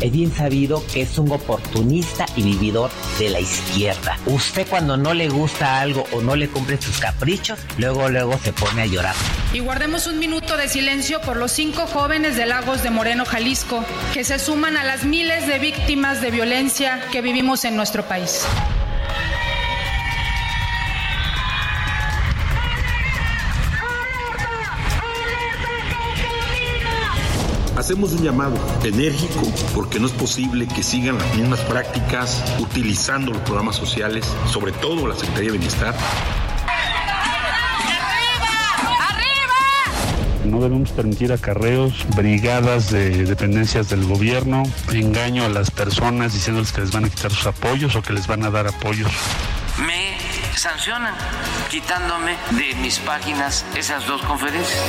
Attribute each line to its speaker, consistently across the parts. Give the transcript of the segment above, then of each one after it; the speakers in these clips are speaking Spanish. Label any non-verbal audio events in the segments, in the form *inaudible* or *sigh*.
Speaker 1: Es bien sabido que es un oportunista y vividor de la izquierda. Usted cuando no le gusta algo o no le cumple sus caprichos, luego luego se pone a llorar.
Speaker 2: Y guardemos un minuto de silencio por los cinco jóvenes de Lagos de Moreno, Jalisco, que se suman a las miles de víctimas de violencia que vivimos en nuestro país.
Speaker 3: Hacemos un llamado enérgico porque no es posible que sigan las mismas prácticas utilizando los programas sociales, sobre todo la Secretaría de Bienestar.
Speaker 4: No debemos permitir acarreos, brigadas de dependencias del gobierno, engaño a las personas diciéndoles que les van a quitar sus apoyos o que les van a dar apoyos.
Speaker 5: Me sancionan quitándome de mis páginas esas dos conferencias.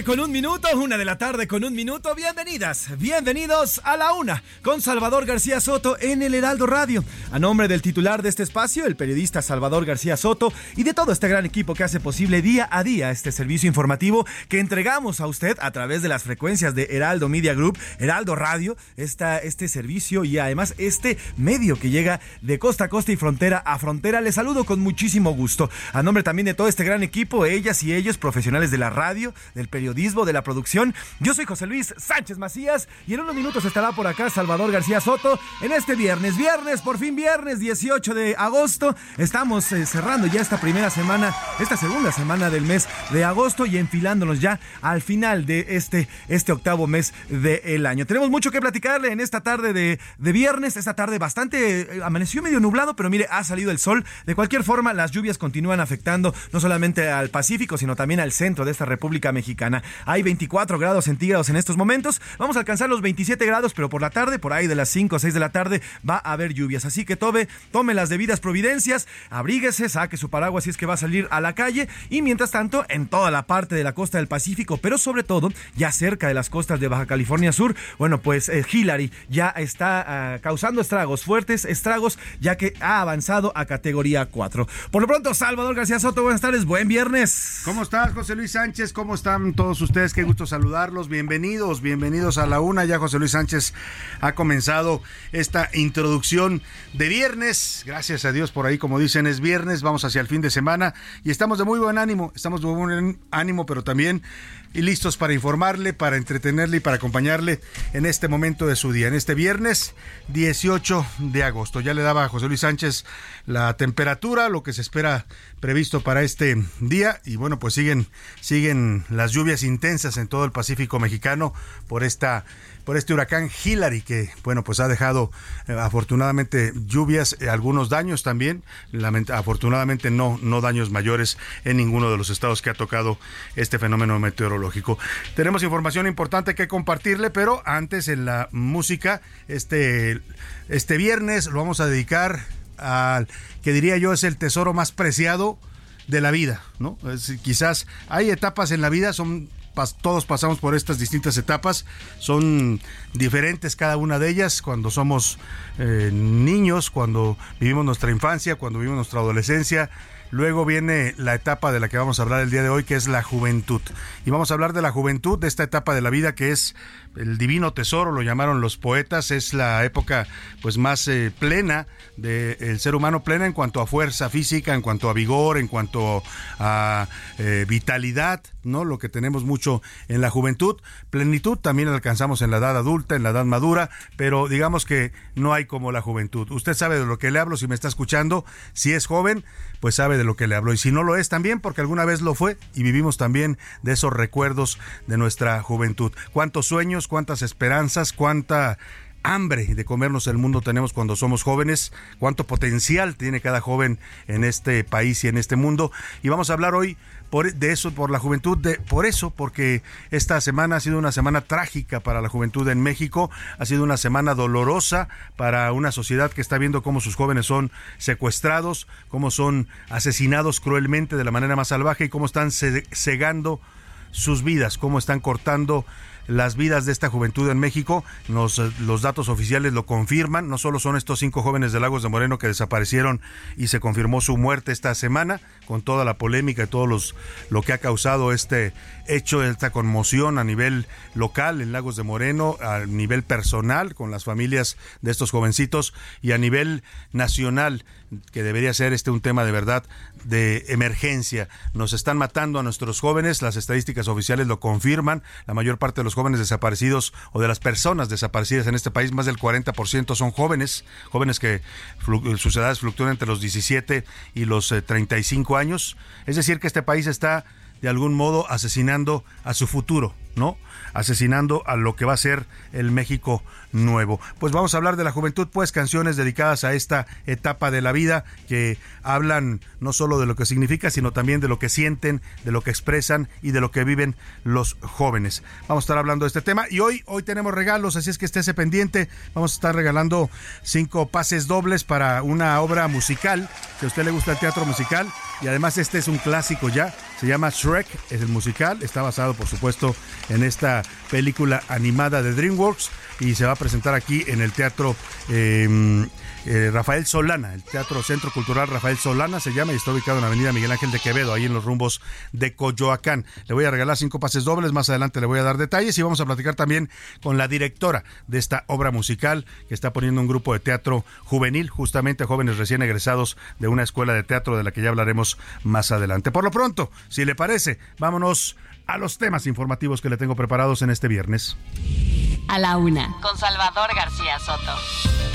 Speaker 6: Con un minuto, una de la tarde con un minuto. Bienvenidas, bienvenidos a la una con Salvador García Soto en el Heraldo Radio. A nombre del titular de este espacio, el periodista Salvador García Soto, y de todo este gran equipo que hace posible día a día este servicio informativo que entregamos a usted a través de las frecuencias de Heraldo Media Group, Heraldo Radio, esta, este servicio y además este medio que llega de costa a costa y frontera a frontera. Les saludo con muchísimo gusto. A nombre también de todo este gran equipo, ellas y ellos, profesionales de la radio, del periodismo periodismo, de la producción. Yo soy José Luis Sánchez Macías y en unos minutos estará por acá Salvador García Soto en este viernes. Viernes, por fin viernes 18 de agosto. Estamos eh, cerrando ya esta primera semana, esta segunda semana del mes de agosto y enfilándonos ya al final de este, este octavo mes del año. Tenemos mucho que platicarle en esta tarde de, de viernes, esta tarde bastante, eh, amaneció medio nublado, pero mire, ha salido el sol. De cualquier forma, las lluvias continúan afectando no solamente al Pacífico, sino también al centro de esta República Mexicana. Hay 24 grados centígrados en estos momentos. Vamos a alcanzar los 27 grados, pero por la tarde, por ahí de las 5 o 6 de la tarde, va a haber lluvias. Así que tome, tome las debidas providencias, abríguese, saque su paraguas si es que va a salir a la calle. Y mientras tanto, en toda la parte de la costa del Pacífico, pero sobre todo ya cerca de las costas de Baja California Sur, bueno, pues eh, Hillary ya está ah, causando estragos, fuertes estragos, ya que ha avanzado a categoría 4. Por lo pronto, Salvador García Soto, buenas tardes, buen viernes.
Speaker 7: ¿Cómo estás, José Luis Sánchez? ¿Cómo están todos ustedes, qué gusto saludarlos. Bienvenidos, bienvenidos a la una. Ya José Luis Sánchez ha comenzado esta introducción de viernes. Gracias a Dios por ahí, como dicen, es viernes. Vamos hacia el fin de semana y estamos de muy buen ánimo. Estamos de muy buen ánimo, pero también y listos para informarle, para entretenerle y para acompañarle en este momento de su día, en este viernes 18 de agosto. Ya le daba a José Luis Sánchez la temperatura, lo que se espera previsto para este día y bueno, pues siguen siguen las lluvias intensas en todo el Pacífico mexicano por esta por este huracán Hillary que, bueno, pues ha dejado eh, afortunadamente lluvias, eh, algunos daños también, afortunadamente no, no daños mayores en ninguno de los estados que ha tocado este fenómeno meteorológico. Tenemos información importante que compartirle, pero antes en la música, este, este viernes lo vamos a dedicar al que diría yo es el tesoro más preciado de la vida, ¿no? quizás hay etapas en la vida, son todos pasamos por estas distintas etapas, son diferentes cada una de ellas. Cuando somos eh, niños, cuando vivimos nuestra infancia, cuando vivimos nuestra adolescencia, luego viene la etapa de la que vamos a hablar el día de hoy, que es la juventud. Y vamos a hablar de la juventud, de esta etapa de la vida que es el divino tesoro, lo llamaron los poetas, es la época pues más eh, plena del ser humano, plena en cuanto a fuerza física, en cuanto a vigor, en cuanto a eh, vitalidad, ¿no? Lo que tenemos mucho en la juventud. Plenitud también alcanzamos en la edad adulta, en la edad madura, pero digamos que no hay como la juventud. Usted sabe de lo que le hablo si me está escuchando. Si es joven, pues sabe de lo que le hablo. Y si no lo es también, porque alguna vez lo fue y vivimos también de esos recuerdos de nuestra juventud. ¿Cuántos sueños, cuántas esperanzas, cuánta hambre de comernos el mundo tenemos cuando somos jóvenes, cuánto potencial tiene cada joven en este país y en este mundo. Y vamos a hablar hoy de eso, por la juventud, de, por eso, porque esta semana ha sido una semana trágica para la juventud en México, ha sido una semana dolorosa para una sociedad que está viendo cómo sus jóvenes son secuestrados, cómo son asesinados cruelmente de la manera más salvaje y cómo están cegando sus vidas, cómo están cortando las vidas de esta juventud en México. los datos oficiales lo confirman. No solo son estos cinco jóvenes de Lagos de Moreno que desaparecieron y se confirmó su muerte esta semana, con toda la polémica y todo los, lo que ha causado este hecho, esta conmoción a nivel local en Lagos de Moreno, a nivel personal con las familias de estos jovencitos y a nivel nacional que debería ser este un tema de verdad de emergencia. Nos están matando a nuestros jóvenes, las estadísticas oficiales lo confirman, la mayor parte de los jóvenes desaparecidos o de las personas desaparecidas en este país, más del 40% son jóvenes, jóvenes que sus edades fluctúan entre los 17 y los 35 eh, años. Es decir, que este país está de algún modo asesinando a su futuro, ¿no? Asesinando a lo que va a ser el México nuevo. Pues vamos a hablar de la juventud, pues canciones dedicadas a esta etapa de la vida que hablan no solo de lo que significa, sino también de lo que sienten, de lo que expresan y de lo que viven los jóvenes. Vamos a estar hablando de este tema y hoy hoy tenemos regalos, así es que estése pendiente. Vamos a estar regalando cinco pases dobles para una obra musical, que a usted le gusta el teatro musical y además este es un clásico ya, se llama Shrek, es el musical, está basado por supuesto en esta película animada de DreamWorks y se va a presentar aquí en el Teatro em, eh, Rafael Solana, el Teatro Centro Cultural Rafael Solana se llama y está ubicado en la Avenida Miguel Ángel de Quevedo, ahí en los rumbos de Coyoacán. Le voy a regalar cinco pases dobles, más adelante le voy a dar detalles y vamos a platicar también con la directora de esta obra musical que está poniendo un grupo de teatro juvenil, justamente jóvenes recién egresados de una escuela de teatro de la que ya hablaremos más adelante. Por lo pronto, si le parece, vámonos a los temas informativos que le tengo preparados en este viernes.
Speaker 8: A la una, con Salvador García Soto.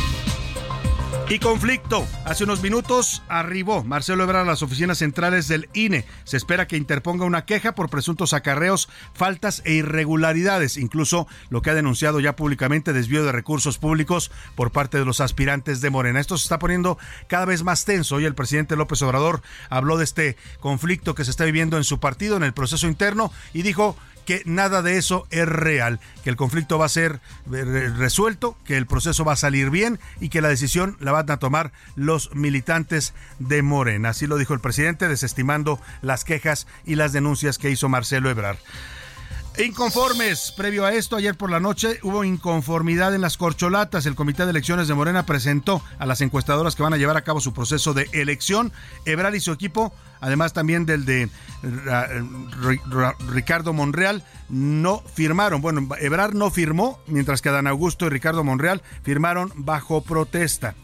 Speaker 7: Y conflicto. Hace unos minutos arribó Marcelo Ebrard a las oficinas centrales del INE. Se espera que interponga una queja por presuntos acarreos, faltas e irregularidades, incluso lo que ha denunciado ya públicamente desvío de recursos públicos por parte de los aspirantes de Morena. Esto se está poniendo cada vez más tenso. Hoy el presidente López Obrador habló de este conflicto que se está viviendo en su partido, en el proceso interno, y dijo que nada de eso es real, que el conflicto va a ser eh, resuelto, que el proceso va a salir bien y que la decisión la van a tomar los militantes de Morena. Así lo dijo el presidente, desestimando las quejas y las denuncias que hizo Marcelo Ebrard. Inconformes. Previo a esto, ayer por la noche hubo inconformidad en las corcholatas. El Comité de Elecciones de Morena presentó a las encuestadoras que van a llevar a cabo su proceso de elección. Ebrard y su equipo, además también del de Ricardo Monreal, no firmaron. Bueno, Ebrard no firmó, mientras que Adán Augusto y Ricardo Monreal firmaron bajo protesta.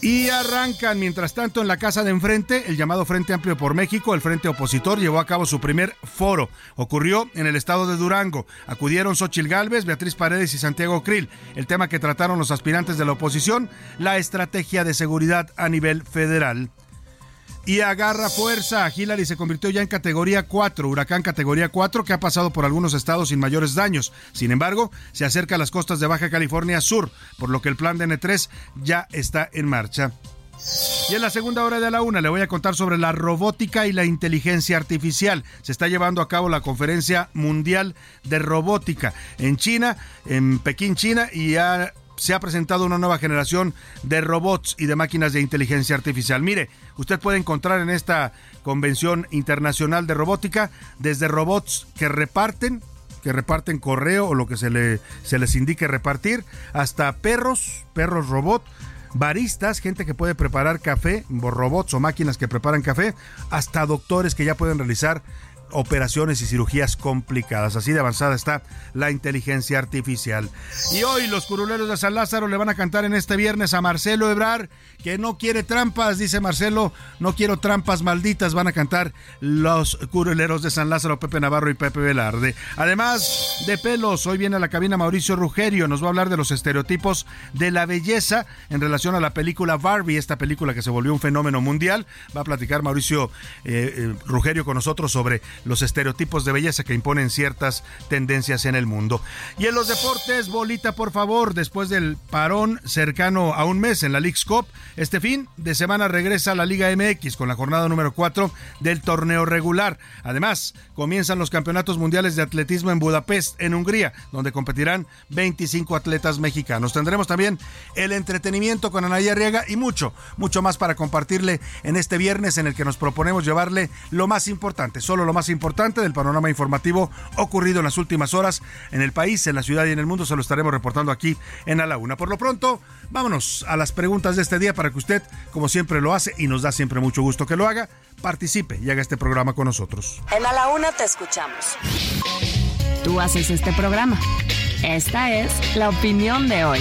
Speaker 7: Y arrancan, mientras tanto, en la casa de enfrente, el llamado Frente Amplio por México, el Frente Opositor, llevó a cabo su primer foro. Ocurrió en el estado de Durango. Acudieron Xochil Gálvez, Beatriz Paredes y Santiago Krill. El tema que trataron los aspirantes de la oposición, la estrategia de seguridad a nivel federal y agarra fuerza. Hillary se convirtió ya en categoría 4, huracán categoría 4 que ha pasado por algunos estados sin mayores daños. Sin embargo, se acerca a las costas de Baja California Sur, por lo que el plan de N3 ya está en marcha. Y en la segunda hora de la una le voy a contar sobre la robótica y la inteligencia artificial. Se está llevando a cabo la conferencia mundial de robótica en China, en Pekín, China, y ya se ha presentado una nueva generación de robots y de máquinas de inteligencia artificial. Mire, usted puede encontrar en esta Convención Internacional de Robótica desde robots que reparten, que reparten correo o lo que se, le, se les indique repartir, hasta perros, perros robot, baristas, gente que puede preparar café, robots o máquinas que preparan café, hasta doctores que ya pueden realizar operaciones y cirugías complicadas. Así de avanzada está la inteligencia artificial. Y hoy los curuleros de San Lázaro le van a cantar en este viernes a Marcelo Ebrar, que no quiere trampas, dice Marcelo, no quiero trampas malditas, van a cantar los curuleros de San Lázaro, Pepe Navarro y Pepe Velarde. Además de pelos, hoy viene a la cabina Mauricio Rugerio, nos va a hablar de los estereotipos de la belleza en relación a la película Barbie, esta película que se volvió un fenómeno mundial. Va a platicar Mauricio eh, eh, Rugerio con nosotros sobre los estereotipos de belleza que imponen ciertas tendencias en el mundo. Y en los deportes, bolita por favor, después del parón cercano a un mes en la League's Cup, este fin de semana regresa a la Liga MX con la jornada número 4 del torneo regular. Además, comienzan los campeonatos mundiales de atletismo en Budapest, en Hungría, donde competirán 25 atletas mexicanos. Tendremos también el entretenimiento con Anaya Arriaga y mucho, mucho más para compartirle en este viernes en el que nos proponemos llevarle lo más importante, solo lo más importante del panorama informativo ocurrido en las últimas horas en el país, en la ciudad y en el mundo. Se lo estaremos reportando aquí en A la Una. Por lo pronto, vámonos a las preguntas de este día para que usted, como siempre lo hace y nos da siempre mucho gusto que lo haga, participe y haga este programa con nosotros.
Speaker 9: En A la Una te escuchamos.
Speaker 8: Tú haces este programa. Esta es la opinión de hoy.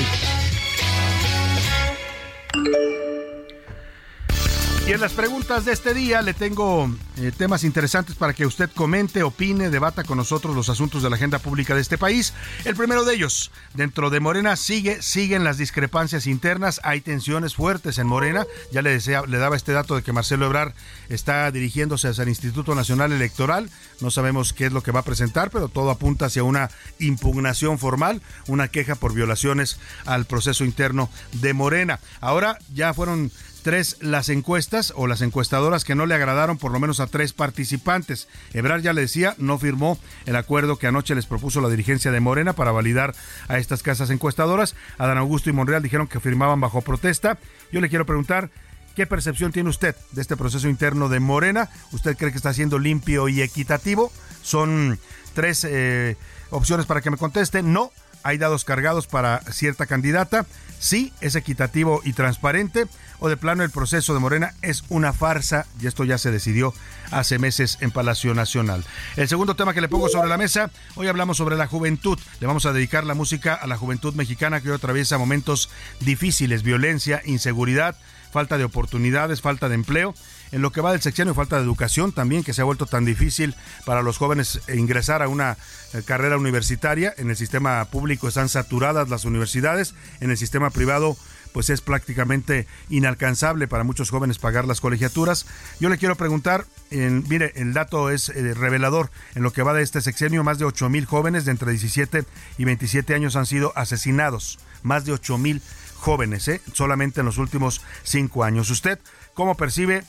Speaker 7: Y en las preguntas de este día le tengo eh, temas interesantes para que usted comente, opine, debata con nosotros los asuntos de la agenda pública de este país. El primero de ellos, dentro de Morena sigue, siguen las discrepancias internas, hay tensiones fuertes en Morena. Ya le, le daba este dato de que Marcelo Ebrar está dirigiéndose hacia el Instituto Nacional Electoral. No sabemos qué es lo que va a presentar, pero todo apunta hacia una impugnación formal, una queja por violaciones al proceso interno de Morena. Ahora ya fueron tres las encuestas o las encuestadoras que no le agradaron por lo menos a tres participantes. Ebrar ya le decía, no firmó el acuerdo que anoche les propuso la dirigencia de Morena para validar a estas casas encuestadoras. Adán Augusto y Monreal dijeron que firmaban bajo protesta. Yo le quiero preguntar, ¿Qué percepción tiene usted de este proceso interno de Morena? ¿Usted cree que está siendo limpio y equitativo? Son tres eh, opciones para que me conteste. No, hay dados cargados para cierta candidata. Sí, es equitativo y transparente o de plano el proceso de Morena es una farsa y esto ya se decidió hace meses en Palacio Nacional. El segundo tema que le pongo sobre la mesa, hoy hablamos sobre la juventud. Le vamos a dedicar la música a la juventud mexicana que hoy atraviesa momentos difíciles, violencia, inseguridad, falta de oportunidades, falta de empleo. En lo que va del sexenio, falta de educación también, que se ha vuelto tan difícil para los jóvenes ingresar a una eh, carrera universitaria. En el sistema público están saturadas las universidades, en el sistema privado pues es prácticamente inalcanzable para muchos jóvenes pagar las colegiaturas. Yo le quiero preguntar, mire, el dato es eh, revelador. En lo que va de este sexenio, más de 8 mil jóvenes de entre 17 y 27 años han sido asesinados. Más de 8 mil jóvenes, ¿eh? solamente en los últimos cinco años. ¿Usted cómo percibe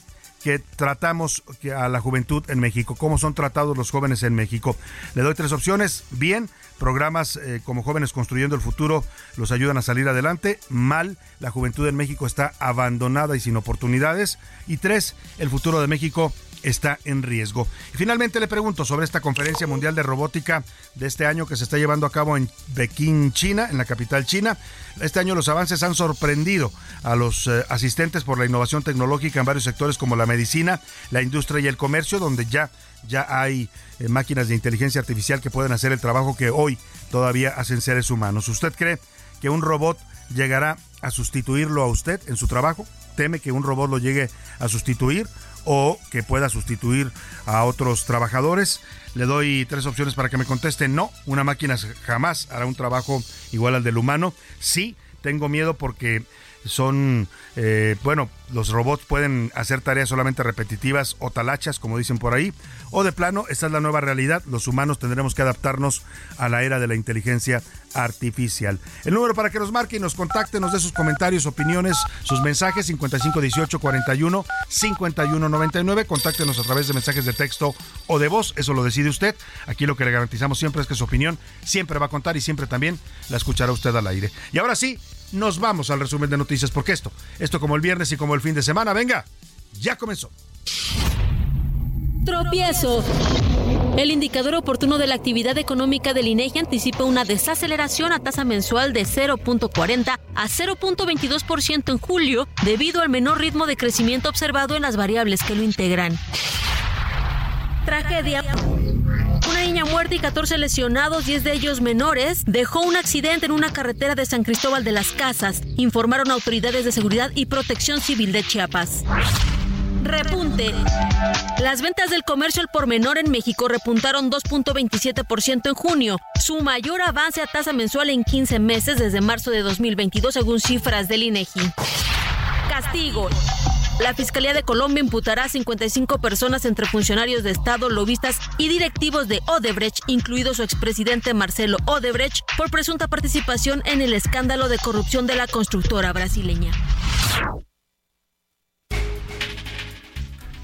Speaker 7: que tratamos a la juventud en México, cómo son tratados los jóvenes en México. Le doy tres opciones. Bien, programas eh, como Jóvenes Construyendo el Futuro los ayudan a salir adelante. Mal, la juventud en México está abandonada y sin oportunidades. Y tres, el futuro de México está en riesgo. Y finalmente le pregunto sobre esta conferencia mundial de robótica de este año que se está llevando a cabo en Pekín, China, en la capital china. Este año los avances han sorprendido a los eh, asistentes por la innovación tecnológica en varios sectores como la medicina, la industria y el comercio, donde ya ya hay eh, máquinas de inteligencia artificial que pueden hacer el trabajo que hoy todavía hacen seres humanos. ¿Usted cree que un robot llegará a sustituirlo a usted en su trabajo? ¿Teme que un robot lo llegue a sustituir? O que pueda sustituir a otros trabajadores. Le doy tres opciones para que me conteste. No, una máquina jamás hará un trabajo igual al del humano. Sí, tengo miedo porque son, eh, bueno, los robots pueden hacer tareas solamente repetitivas o talachas, como dicen por ahí, o de plano, esta es la nueva realidad, los humanos tendremos que adaptarnos a la era de la inteligencia artificial. El número para que nos marque y nos contacte, nos dé sus comentarios, opiniones, sus mensajes, 5518 41 5199, contáctenos a través de mensajes de texto o de voz, eso lo decide usted. Aquí lo que le garantizamos siempre es que su opinión siempre va a contar y siempre también la escuchará usted al aire. Y ahora sí, nos vamos al resumen de noticias, porque esto, esto como el viernes y como el fin de semana, venga, ya comenzó.
Speaker 10: Tropiezo
Speaker 11: El indicador oportuno de la actividad económica del INEGI anticipa una desaceleración a tasa mensual de 0.40 a 0.22% en julio debido al menor ritmo de crecimiento observado en las variables que lo integran. Tragedia. Muerta y 14 lesionados, 10 de ellos menores, dejó un accidente en una carretera de San Cristóbal de las Casas, informaron autoridades de seguridad y protección civil de Chiapas. Repunte. Las ventas del comercio al por menor en México repuntaron 2.27% en junio, su mayor avance a tasa mensual en 15 meses desde marzo de 2022 según cifras del INEGI. Castigo. La Fiscalía de Colombia imputará a 55 personas entre funcionarios de Estado, lobistas y directivos de Odebrecht, incluido su expresidente Marcelo Odebrecht, por presunta participación en el escándalo de corrupción de la constructora brasileña.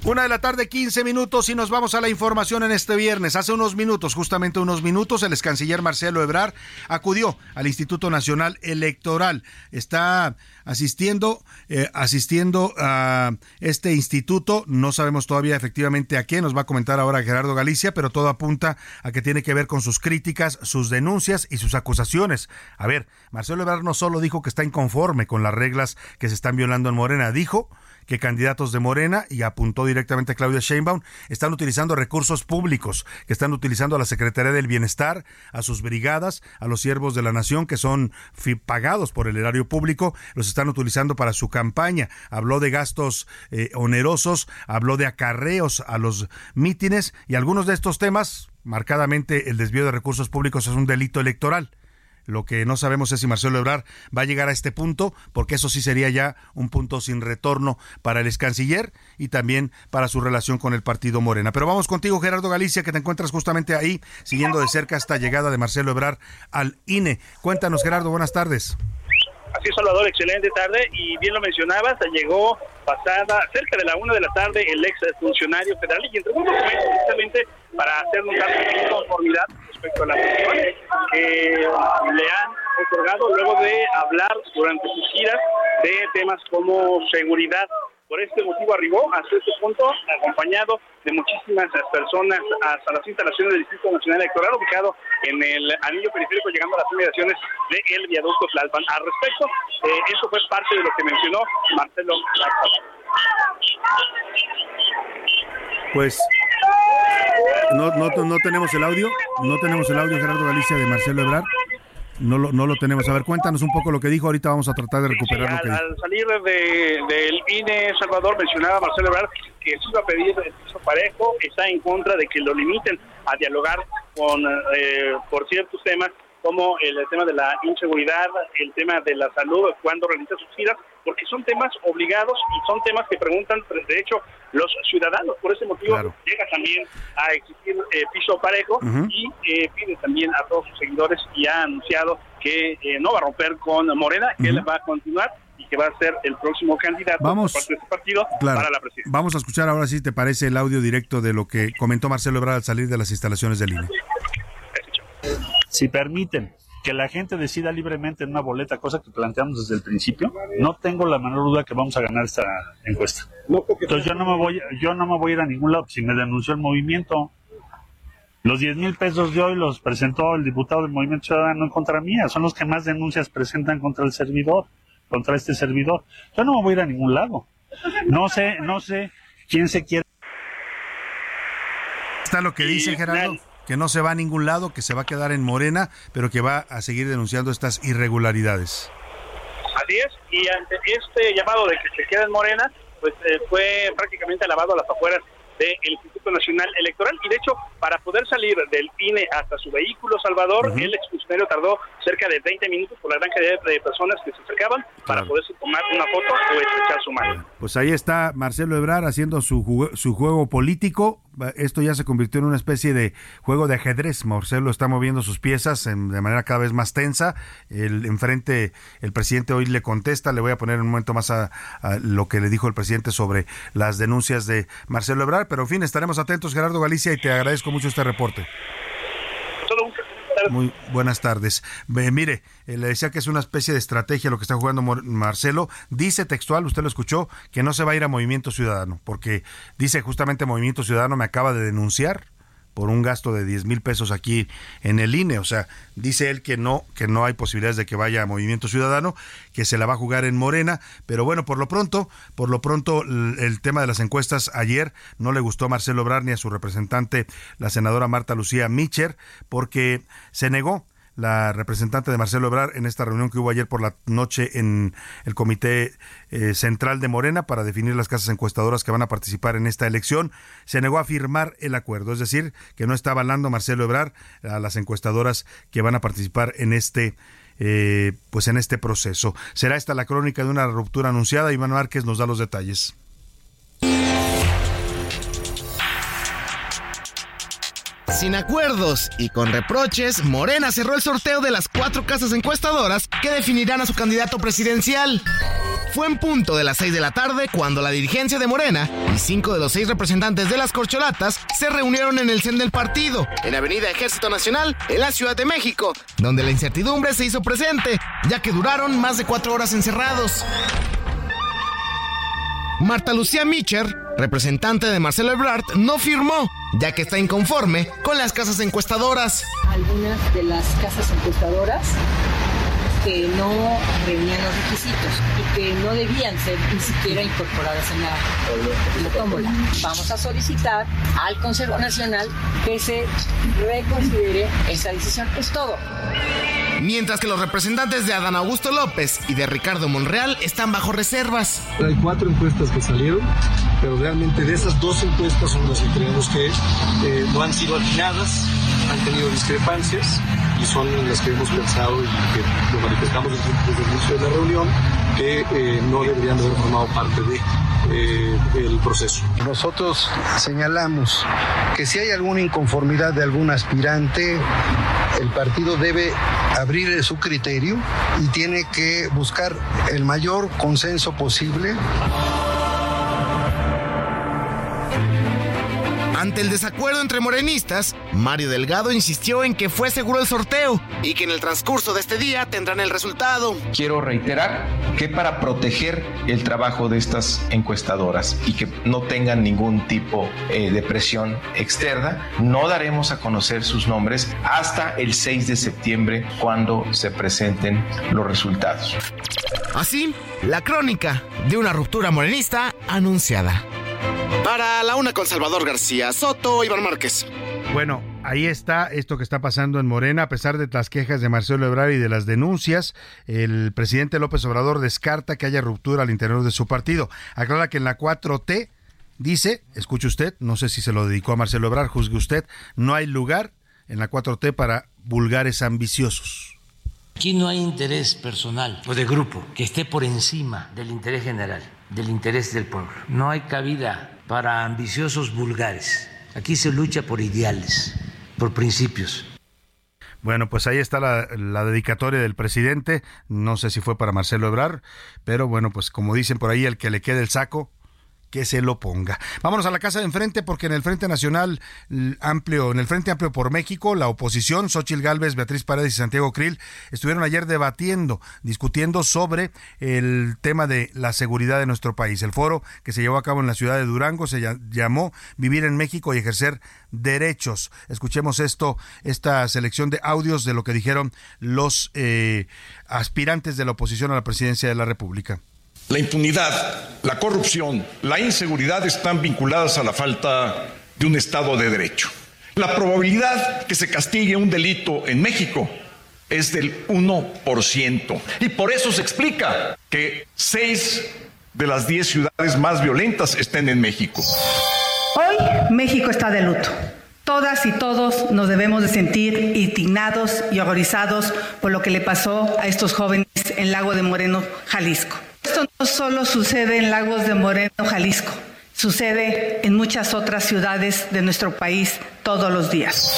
Speaker 7: Una de la tarde, 15 minutos y nos vamos a la información en este viernes. Hace unos minutos, justamente unos minutos, el ex canciller Marcelo Ebrard acudió al Instituto Nacional Electoral. Está asistiendo, eh, asistiendo a este instituto. No sabemos todavía efectivamente a qué, nos va a comentar ahora Gerardo Galicia, pero todo apunta a que tiene que ver con sus críticas, sus denuncias y sus acusaciones. A ver, Marcelo Ebrard no solo dijo que está inconforme con las reglas que se están violando en Morena, dijo que candidatos de Morena, y apuntó directamente a Claudia Sheinbaum, están utilizando recursos públicos, que están utilizando a la Secretaría del Bienestar, a sus brigadas, a los siervos de la nación, que son pagados por el erario público, los están utilizando para su campaña. Habló de gastos eh, onerosos, habló de acarreos a los mítines, y algunos de estos temas, marcadamente el desvío de recursos públicos es un delito electoral. Lo que no sabemos es si Marcelo Ebrard va a llegar a este punto, porque eso sí sería ya un punto sin retorno para el ex canciller y también para su relación con el partido Morena. Pero vamos contigo, Gerardo Galicia, que te encuentras justamente ahí, siguiendo de cerca esta llegada de Marcelo Ebrard al INE. Cuéntanos, Gerardo, buenas tardes.
Speaker 12: Así es, Salvador, excelente tarde. Y bien lo mencionabas, llegó pasada cerca de la una de la tarde el ex funcionario federal y entregó un documento precisamente para hacer notar su inconformidad respecto a las funciones que le han otorgado luego de hablar durante sus giras de temas como seguridad por este motivo arribó hasta este punto, acompañado de muchísimas personas hasta las instalaciones del Distrito Nacional Electoral, ubicado en el anillo periférico, llegando a las inmediaciones del viaducto Tlalpan. Al respecto, eh, eso fue parte de lo que mencionó Marcelo
Speaker 7: Pues no, no, no tenemos el audio, no tenemos el audio Gerardo Galicia de Marcelo Ebrard. No lo, no lo tenemos. A ver, cuéntanos un poco lo que dijo. Ahorita vamos a tratar de recuperar lo que
Speaker 12: al, al salir de, del INE Salvador mencionaba Marcelo Ebrard que se iba a pedir el piso parejo, está en contra de que lo limiten a dialogar con eh, por ciertos temas como el tema de la inseguridad, el tema de la salud, cuando realiza sus giras, porque son temas obligados y son temas que preguntan, de hecho, los ciudadanos. Por ese motivo llega también a exigir eh, piso parejo y eh, pide también a todos sus seguidores y ha anunciado que eh, no va a romper con Morena, que él va a continuar y que va a ser el próximo candidato
Speaker 7: Vamos,
Speaker 12: por parte de este partido para la presidencia.
Speaker 7: Vamos a escuchar ahora si te parece el audio directo de lo que comentó Marcelo Ebrard al salir de las instalaciones del INE.
Speaker 4: Si permiten que la gente decida libremente en una boleta, cosa que planteamos desde el principio, no tengo la menor duda que vamos a ganar esta encuesta. Entonces yo no me voy, yo no me voy a ir a ningún lado si me denunció el movimiento. Los 10 mil pesos de hoy los presentó el diputado del Movimiento Ciudadano en contra mía. Son los que más denuncias presentan contra el servidor, contra este servidor. Yo no me voy a ir a ningún lado. No sé, no sé quién se quiere.
Speaker 7: Está lo que dice Gerardo, que no se va a ningún lado, que se va a quedar en Morena, pero que va a seguir denunciando estas irregularidades.
Speaker 12: Así es, y ante este llamado de que se quede en Morena, pues eh, fue prácticamente alabado a las afueras del Instituto Nacional Electoral y de hecho para poder salir del INE hasta su vehículo Salvador, el exfuncionario tardó cerca de 20 minutos por la gran cantidad de personas que se acercaban para poderse tomar una foto o estrechar su mano.
Speaker 7: Pues ahí está Marcelo Ebrard haciendo su, su juego político. Esto ya se convirtió en una especie de juego de ajedrez. Marcelo está moviendo sus piezas en- de manera cada vez más tensa. El enfrente, el presidente hoy le contesta. Le voy a poner un momento más a, a lo que le dijo el presidente sobre las denuncias de Marcelo Ebrard. Pero en fin, estaremos atentos, Gerardo Galicia, y te agradezco mucho este reporte. Muy buenas tardes. Ve, mire, eh, le decía que es una especie de estrategia lo que está jugando Marcelo. Dice textual, usted lo escuchó, que no se va a ir a Movimiento Ciudadano, porque dice justamente Movimiento Ciudadano me acaba de denunciar por un gasto de 10 mil pesos aquí en el INE. O sea, dice él que no, que no hay posibilidades de que vaya a Movimiento Ciudadano, que se la va a jugar en Morena. Pero bueno, por lo pronto, por lo pronto, el, tema de las encuestas ayer no le gustó a Marcelo Obrar ni a su representante, la senadora Marta Lucía Micher, porque se negó la representante de Marcelo Ebrar en esta reunión que hubo ayer por la noche en el Comité eh, Central de Morena para definir las casas encuestadoras que van a participar en esta elección, se negó a firmar el acuerdo, es decir, que no está avalando Marcelo Ebrar a las encuestadoras que van a participar en este eh, pues en este proceso. Será esta la crónica de una ruptura anunciada. Iván Márquez nos da los detalles.
Speaker 13: Sin acuerdos y con reproches, Morena cerró el sorteo de las cuatro casas encuestadoras que definirán a su candidato presidencial. Fue en punto de las 6 de la tarde cuando la dirigencia de Morena y cinco de los seis representantes de las corcholatas se reunieron en el CEN del partido, en Avenida Ejército Nacional, en la Ciudad de México, donde la incertidumbre se hizo presente, ya que duraron más de cuatro horas encerrados. Marta Lucía Micher, representante de Marcelo Ebrard, no firmó, ya que está inconforme con las casas encuestadoras.
Speaker 14: Algunas de las casas encuestadoras que no reunían los requisitos y que no debían ser ni siquiera incorporadas en la, tómbola. Vamos a solicitar al Consejo Nacional que se reconsidere esa decisión. Es todo.
Speaker 13: Mientras que los representantes de Adán Augusto López y de Ricardo Monreal están bajo reservas.
Speaker 15: Hay cuatro encuestas que salieron, pero realmente de esas dos encuestas son las que creemos que eh, no han sido atinadas, han tenido discrepancias y son las que hemos pensado y que lo manifestamos desde, el inicio de la reunión, que eh, no deberían haber formado parte de eh, el proceso.
Speaker 16: Nosotros señalamos que si hay alguna inconformidad de algún aspirante, el partido debe abrir su criterio y tiene que buscar el mayor consenso posible.
Speaker 13: Ante el desacuerdo entre morenistas, Mario Delgado insistió en que fue seguro el sorteo y que en el transcurso de este día tendrán el resultado.
Speaker 17: Quiero reiterar que para proteger el trabajo de estas encuestadoras y que no tengan ningún tipo eh, de presión externa, no daremos a conocer sus nombres hasta el 6 de septiembre cuando se presenten los resultados.
Speaker 13: Así, la crónica de una ruptura morenista anunciada. Para la una con Salvador García Soto, Iván Márquez.
Speaker 7: Bueno, ahí está esto que está pasando en Morena, a pesar de las quejas de Marcelo Ebrard y de las denuncias, el presidente López Obrador descarta que haya ruptura al interior de su partido. Aclara que en la 4T dice, escuche usted, no sé si se lo dedicó a Marcelo Ebrard, juzgue usted, no hay lugar en la 4T para vulgares ambiciosos.
Speaker 18: Aquí no hay interés personal o de grupo que esté por encima del interés general, del interés del pueblo. No hay cabida para ambiciosos vulgares. Aquí se lucha por ideales, por principios.
Speaker 7: Bueno, pues ahí está la, dedicatoria del presidente. No sé si fue para Marcelo Ebrar, pero bueno, pues como dicen por ahí, el que le quede el saco, que se lo ponga. Vámonos a la casa de enfrente porque en el Frente Nacional Amplio, en el Frente Amplio por México, la oposición, Xochil Gálvez, Beatriz Paredes y Santiago Krill, estuvieron ayer debatiendo, discutiendo sobre el tema de la seguridad de nuestro país. El foro que se llevó a cabo en la ciudad de Durango se llamó Vivir en México y ejercer derechos. Escuchemos esto, esta selección de audios de lo que dijeron los eh, aspirantes de la oposición a la presidencia de la República.
Speaker 19: La impunidad, la corrupción, la inseguridad están vinculadas a la falta de un Estado de Derecho. La probabilidad que se castigue un delito en México es del 1%. Y por eso se explica que seis de las diez ciudades más violentas estén en México.
Speaker 20: Hoy México está de luto. Todas y todos nos debemos de sentir indignados y horrorizados por lo que le pasó a estos jóvenes en Lago de Moreno, Jalisco. Esto no solo sucede en Lagos de Moreno, Jalisco, sucede en muchas otras ciudades de nuestro país todos los días.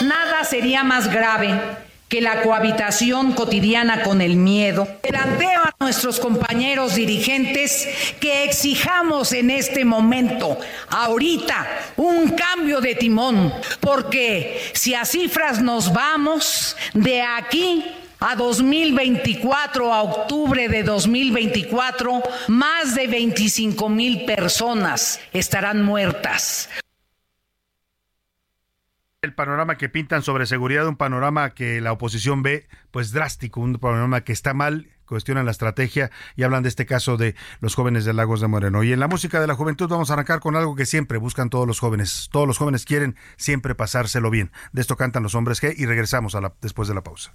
Speaker 21: Nada sería más grave que la cohabitación cotidiana con el miedo. Planteo a nuestros compañeros dirigentes que exijamos en este momento, ahorita, un cambio de timón, porque si a cifras nos vamos, de aquí a 2024, a octubre de 2024, más de 25 mil personas estarán muertas.
Speaker 7: el panorama que pintan sobre seguridad, un panorama que la oposición ve pues drástico, un panorama que está mal, cuestionan la estrategia y hablan de este caso de los jóvenes de Lagos de Moreno. Y en la música de la juventud vamos a arrancar con algo que siempre buscan todos los jóvenes. Todos los jóvenes quieren siempre pasárselo bien. De esto cantan los hombres G y regresamos después de la pausa.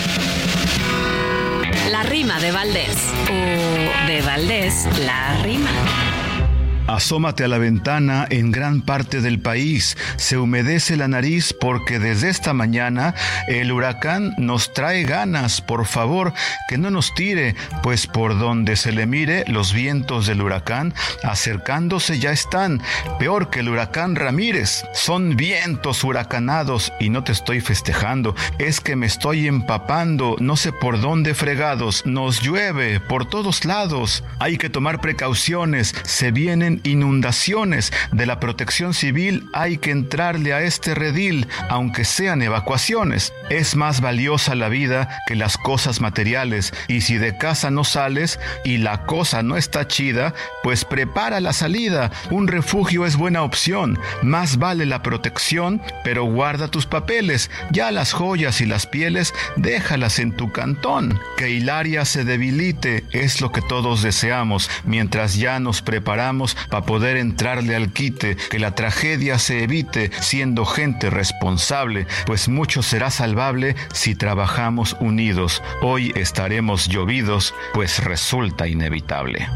Speaker 8: La rima de Valdés. O de Valdés, la rima.
Speaker 22: Asómate a la ventana en gran parte del país. Se humedece la nariz porque desde esta mañana el huracán nos trae ganas. Por favor, que no nos tire, pues por donde se le mire, los vientos del huracán acercándose ya están. Peor que el huracán Ramírez. Son vientos huracanados y no te estoy festejando. Es que me estoy empapando. No sé por dónde fregados. Nos llueve por todos lados. Hay que tomar precauciones. Se vienen inundaciones de la protección civil hay que entrarle a este redil, aunque sean evacuaciones. Es más valiosa la vida que las cosas materiales y si de casa no sales y la cosa no está chida, pues prepara la salida. Un refugio es buena opción. Más vale la protección, pero guarda tus papeles. Ya las joyas y las pieles, déjalas en tu cantón. Que Hilaria se debilite es lo que todos deseamos, mientras ya nos preparamos para poder entrarle al quite, que la tragedia se evite siendo gente responsable, pues mucho será salvable si trabajamos unidos. Hoy estaremos llovidos, pues resulta inevitable.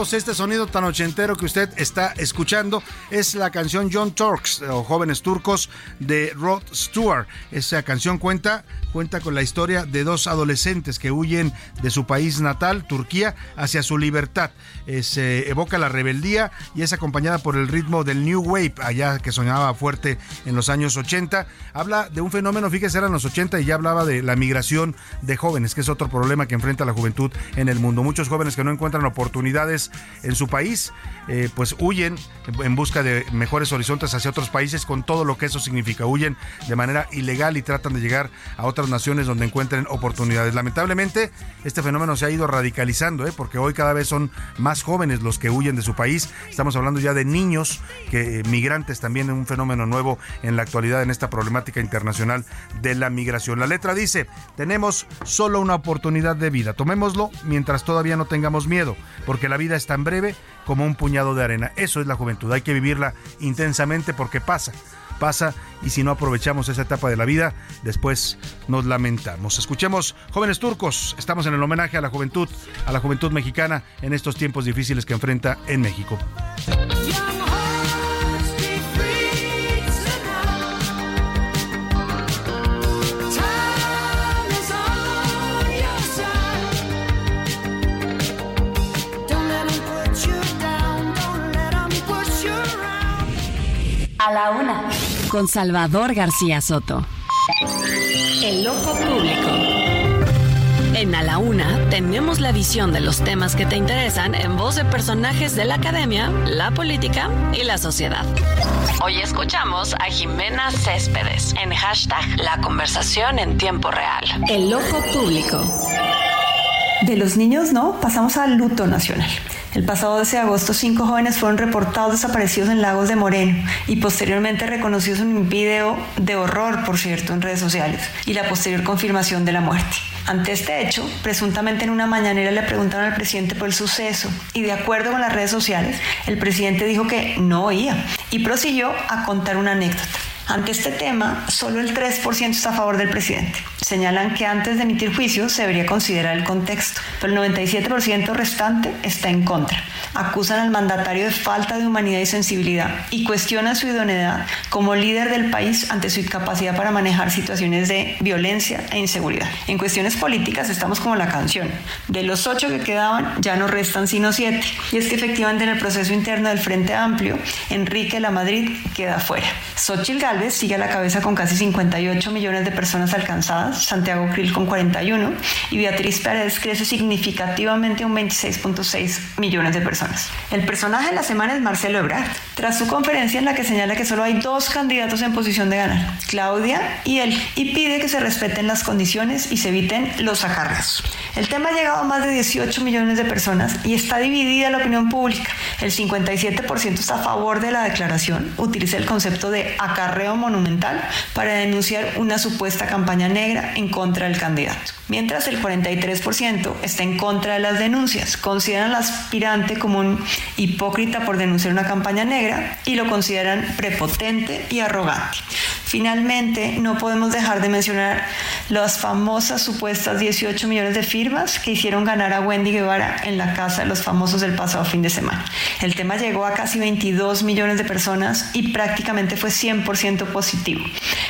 Speaker 7: 33 minutos. Este sonido tan ochentero que usted está escuchando es la canción John Turks o Jóvenes Turcos de Rod Stewart. Esa canción cuenta cuenta con la historia de dos adolescentes que huyen de su país natal, Turquía, hacia su libertad. Eh, se evoca la rebeldía y es acompañada por el ritmo del New Wave, allá que sonaba fuerte en los años 80. Habla de un fenómeno, fíjese, eran los 80 y ya hablaba de la migración de jóvenes, que es otro problema que enfrenta la juventud en el mundo. muchos jóvenes que no encuentran oportunidades en su país, eh, pues huyen en busca de mejores horizontes hacia otros países con todo lo que eso significa. Huyen de manera ilegal y tratan de llegar a otras naciones donde encuentren oportunidades. Lamentablemente, este fenómeno se ha ido radicalizando, ¿eh? porque hoy cada vez son más jóvenes los que huyen de su país. Estamos hablando ya de niños, que migrantes también, un fenómeno nuevo en la actualidad en esta problemática internacional de la migración. La letra dice, tenemos solo una oportunidad de vida, tomémoslo mientras todavía no tengamos miedo, porque la vida es tan breve como un puñado de arena. Eso es la juventud, hay que vivirla intensamente porque pasa pasa y si no aprovechamos esa etapa de la vida, después nos lamentamos. Escuchemos Jóvenes Turcos, estamos en el homenaje a la juventud, a la juventud mexicana en estos tiempos difíciles que enfrenta en México.
Speaker 8: A la una, con Salvador García Soto. El Ojo Público. En A la Una tenemos la visión de los temas que te interesan en voz de personajes de la academia, la política y la sociedad. Hoy escuchamos a Jimena Céspedes en hashtag La conversación en tiempo real. El Ojo Público.
Speaker 23: De los niños, no, pasamos al luto nacional. El pasado 12 de agosto, cinco jóvenes fueron reportados desaparecidos en Lagos de Moreno y posteriormente reconocidos en un video de horror, por cierto, en redes sociales y la posterior confirmación de la muerte. Ante este hecho, presuntamente en una mañanera le preguntaron al presidente por el suceso y de acuerdo con las redes sociales, el presidente dijo que no oía y prosiguió a contar una anécdota. Ante este tema, solo el 3% está a favor del presidente. Señalan que antes de emitir juicio se debería considerar el contexto, pero el 97% restante está en contra. Acusan al mandatario de falta de humanidad y sensibilidad y cuestionan su idoneidad como líder del país ante su incapacidad para manejar situaciones de violencia e inseguridad. En cuestiones políticas estamos como la canción. De los ocho que quedaban, ya no restan sino siete. Y es que efectivamente en el proceso interno del Frente Amplio, Enrique La Madrid queda fuera. Xochitl Galvez sigue a la cabeza con casi 58 millones de personas alcanzadas, Santiago Krill con 41 y Beatriz Pérez crece significativamente un 26.6 millones de personas. El personaje de la semana es Marcelo Ebrard, tras su conferencia en la que señala que solo hay dos candidatos en posición de ganar, Claudia y él, y pide que se respeten las condiciones y se eviten los acarreos. El tema ha llegado a más de 18 millones de personas y está dividida la opinión pública. El 57% está a favor de la declaración, utiliza el concepto de acarreo monumental para denunciar una supuesta campaña negra en contra del candidato, mientras el 43% está en contra de las denuncias, consideran al aspirante como un hipócrita por denunciar una campaña negra y lo consideran prepotente y arrogante. Finalmente, no podemos dejar de mencionar las famosas supuestas 18 millones de firmas que hicieron ganar a Wendy Guevara en la Casa de los Famosos del pasado fin de semana. El tema llegó a casi 22 millones de personas y prácticamente fue 100% positivo.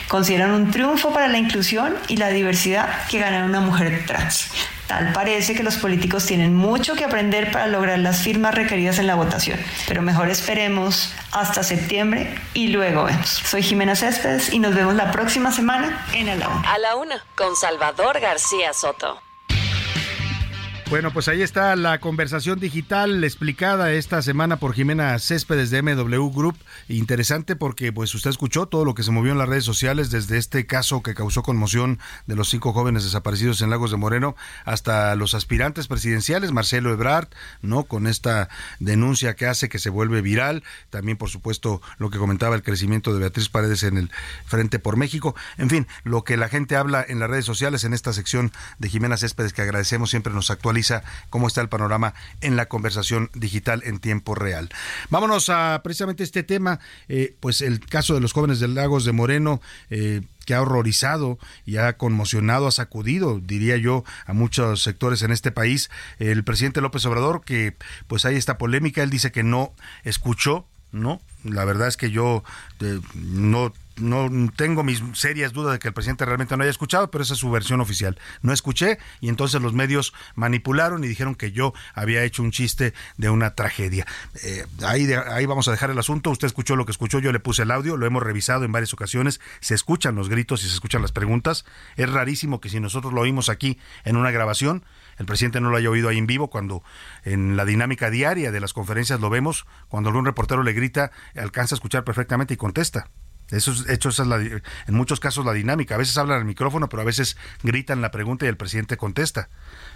Speaker 23: Consideran un triunfo para la inclusión y la diversidad que ganara una mujer trans. Tal parece que los políticos tienen mucho que aprender para lograr las firmas requeridas en la votación, pero mejor esperemos hasta septiembre y luego vemos. Soy Jimena Céspedes y nos vemos la próxima semana en A la Una.
Speaker 8: A la Una, con Salvador García Soto.
Speaker 7: Bueno, pues ahí está la conversación digital explicada esta semana por Jimena Céspedes de MW Group. Interesante porque pues usted escuchó todo lo que se movió en las redes sociales desde este caso que causó conmoción de los cinco jóvenes desaparecidos en Lagos de Moreno hasta los aspirantes presidenciales, Marcelo Ebrard, ¿no? Con esta denuncia que hace que se vuelve viral. También, por supuesto, lo que comentaba el crecimiento de Beatriz Paredes en el Frente por México. En fin, lo que la gente habla en las redes sociales en esta sección de Jimena Céspedes que agradecemos siempre nos actualiza cómo está el panorama en la conversación digital en tiempo real. Vámonos a precisamente este tema, eh, pues el caso de los jóvenes del Lagos de Moreno. Eh, que ha horrorizado y ha conmocionado, ha sacudido, diría yo, a muchos sectores en este país. El presidente López Obrador, que pues hay esta polémica, él dice que no escuchó, ¿no? La verdad es que yo eh, no no tengo mis serias dudas de que el presidente realmente no haya escuchado, pero esa es su versión oficial. No escuché y entonces los medios manipularon y dijeron que yo había hecho un chiste de una tragedia. Eh, ahí, ahí vamos a dejar el asunto. Usted escuchó lo que escuchó, yo le puse el audio, lo hemos revisado en varias ocasiones. Se escuchan los gritos y se escuchan las preguntas. Es rarísimo que si nosotros lo oímos aquí en una grabación, el presidente no lo haya oído ahí en vivo cuando en la dinámica diaria de las conferencias lo vemos, cuando algún reportero le grita, alcanza a escuchar perfectamente y contesta. Eso es, hecho, esa es la, en muchos casos la dinámica. A veces hablan al micrófono, pero a veces gritan la pregunta y el presidente contesta.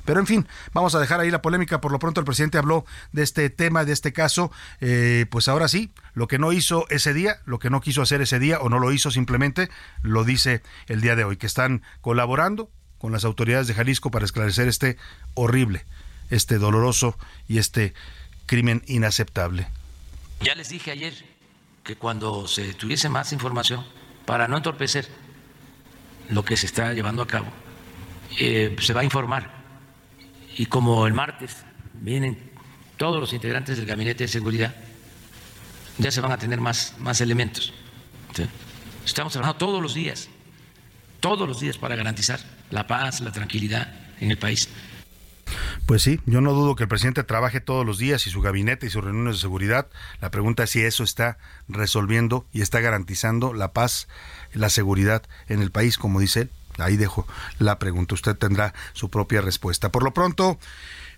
Speaker 7: Pero en fin, vamos a dejar ahí la polémica. Por lo pronto el presidente habló de este tema, de este caso. Eh, pues ahora sí, lo que no hizo ese día, lo que no quiso hacer ese día o no lo hizo simplemente, lo dice el día de hoy, que están colaborando con las autoridades de Jalisco para esclarecer este horrible, este doloroso y este crimen inaceptable.
Speaker 24: Ya les dije ayer que cuando se tuviese más información, para no entorpecer lo que se está llevando a cabo, eh, se va a informar. Y como el martes vienen todos los integrantes del Gabinete de Seguridad, ya se van a tener más, más elementos. Estamos trabajando todos los días, todos los días para garantizar la paz, la tranquilidad en el país.
Speaker 7: Pues sí, yo no dudo que el presidente trabaje todos los días y su gabinete y sus reuniones de seguridad. La pregunta es si eso está resolviendo y está garantizando la paz, la seguridad en el país, como dice él. Ahí dejo la pregunta. Usted tendrá su propia respuesta. Por lo pronto,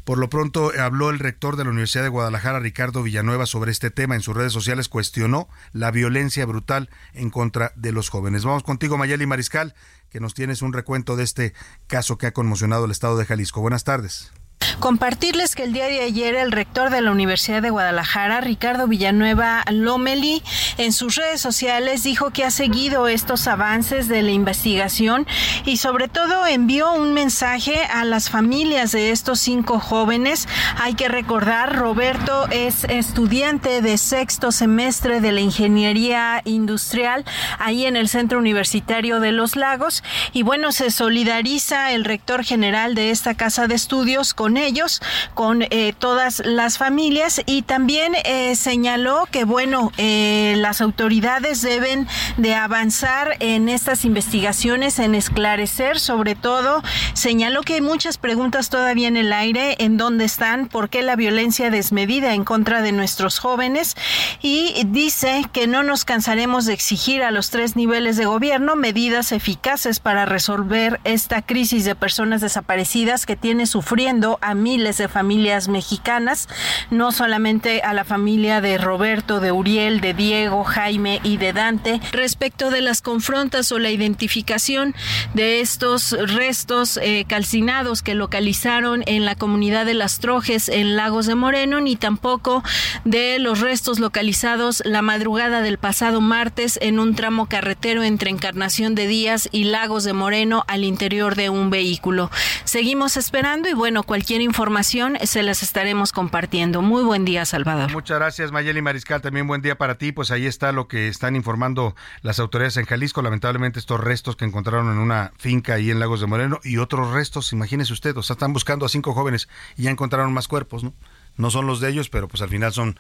Speaker 7: por lo pronto habló el rector de la Universidad de Guadalajara, Ricardo Villanueva, sobre este tema. En sus redes sociales cuestionó la violencia brutal en contra de los jóvenes. Vamos contigo, Mayeli Mariscal, que nos tienes un recuento de este caso que ha conmocionado el estado de Jalisco. Buenas tardes.
Speaker 25: Compartirles que el día de ayer el rector de la Universidad de Guadalajara, Ricardo Villanueva Lomeli, en sus redes sociales dijo que ha seguido estos avances de la investigación y sobre todo envió un mensaje a las familias de estos cinco jóvenes. Hay que recordar, Roberto es estudiante de sexto semestre de la Ingeniería Industrial ahí en el Centro Universitario de Los Lagos y bueno, se solidariza el rector general de esta casa de estudios con con ellos, con eh, todas las familias y también eh, señaló que bueno, eh, las autoridades deben de avanzar en estas investigaciones, en esclarecer, sobre todo. Señaló que hay muchas preguntas todavía en el aire, en dónde están, por qué la violencia desmedida en contra de nuestros jóvenes y dice que no nos cansaremos de exigir a los tres niveles de gobierno medidas eficaces para resolver esta crisis de personas desaparecidas que tiene sufriendo a miles de familias mexicanas, no solamente a la familia de Roberto, de Uriel, de Diego, Jaime y de Dante, respecto de las confrontas o la identificación de estos restos eh, calcinados que localizaron en la comunidad de Las Trojes en Lagos de Moreno, ni tampoco de los restos localizados la madrugada del pasado martes en un tramo carretero entre Encarnación de Díaz y Lagos de Moreno al interior de un vehículo. Seguimos esperando y bueno, cualquier cualquier información se las estaremos compartiendo. Muy buen día, Salvador.
Speaker 7: Muchas gracias, Mayeli Mariscal. También buen día para ti. Pues ahí está lo que están informando las autoridades en Jalisco. Lamentablemente estos restos que encontraron en una finca ahí en Lagos de Moreno y otros restos, imagínese usted, o sea, están buscando a cinco jóvenes y ya encontraron más cuerpos, ¿no? No son los de ellos, pero pues al final son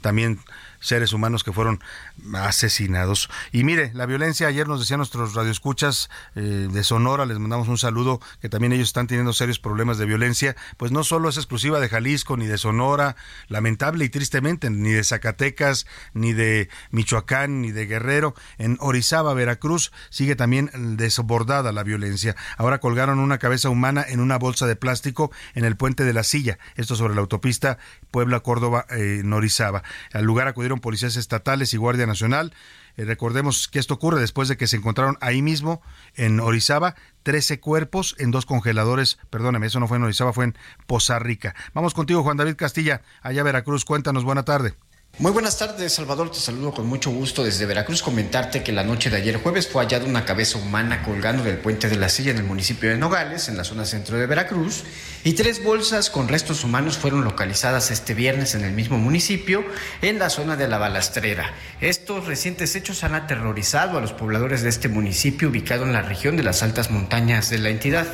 Speaker 7: también seres humanos que fueron asesinados. Y mire, la violencia, ayer nos decían nuestros radioescuchas eh, de Sonora, les mandamos un saludo, que también ellos están teniendo serios problemas de violencia, pues no solo es exclusiva de Jalisco ni de Sonora, lamentable y tristemente, ni de Zacatecas, ni de Michoacán, ni de Guerrero, en Orizaba, Veracruz, sigue también desbordada la violencia. Ahora colgaron una cabeza humana en una bolsa de plástico en el puente de la silla, esto sobre la autopista Puebla-Córdoba, eh. Al lugar acudieron policías estatales y Guardia Nacional. Eh, recordemos que esto ocurre después de que se encontraron ahí mismo, en Orizaba, 13 cuerpos en dos congeladores. Perdóname, eso no fue en Orizaba, fue en Poza Rica. Vamos contigo, Juan David Castilla, allá Veracruz. Cuéntanos, buena tarde.
Speaker 26: Muy buenas tardes, Salvador. Te saludo con mucho gusto desde Veracruz. Comentarte que la noche de ayer jueves fue hallada una cabeza humana colgando del puente de la silla en el municipio de Nogales, en la zona centro de Veracruz, y tres bolsas con restos humanos fueron localizadas este viernes en el mismo municipio, en la zona de la Balastrera. Estos recientes hechos han aterrorizado a los pobladores de este municipio ubicado en la región de las altas montañas de la entidad.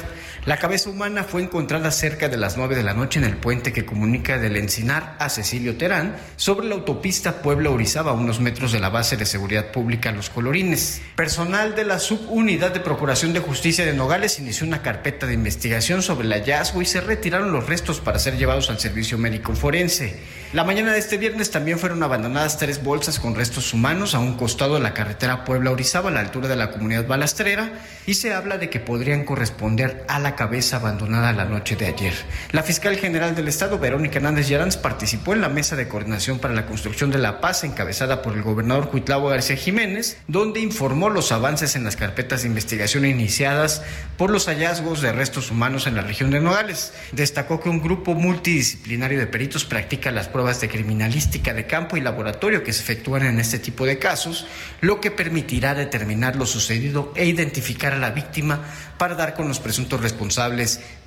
Speaker 26: La cabeza humana fue encontrada cerca de las 9 de la noche en el puente que comunica del Encinar a Cecilio Terán sobre la autopista Puebla-Orizaba, a unos metros de la base de seguridad pública Los Colorines. Personal de la subunidad de Procuración de Justicia de Nogales inició una carpeta de investigación sobre el hallazgo y se retiraron los restos para ser llevados al servicio médico forense. La mañana de este viernes también fueron abandonadas tres bolsas con restos humanos a un costado de la carretera Puebla-Orizaba, a la altura de la comunidad balastrera, y se habla de que podrían corresponder a la cabeza abandonada la noche de ayer. La fiscal general del Estado, Verónica Hernández Yaranz, participó en la mesa de coordinación para la construcción de la paz encabezada por el gobernador Cuitlavo García Jiménez, donde informó los avances en las carpetas de investigación iniciadas por los hallazgos de restos humanos en la región de Nogales. Destacó que un grupo multidisciplinario de peritos practica las pruebas de criminalística de campo y laboratorio que se efectúan en este tipo de casos, lo que permitirá determinar lo sucedido e identificar a la víctima para dar con los presuntos responsables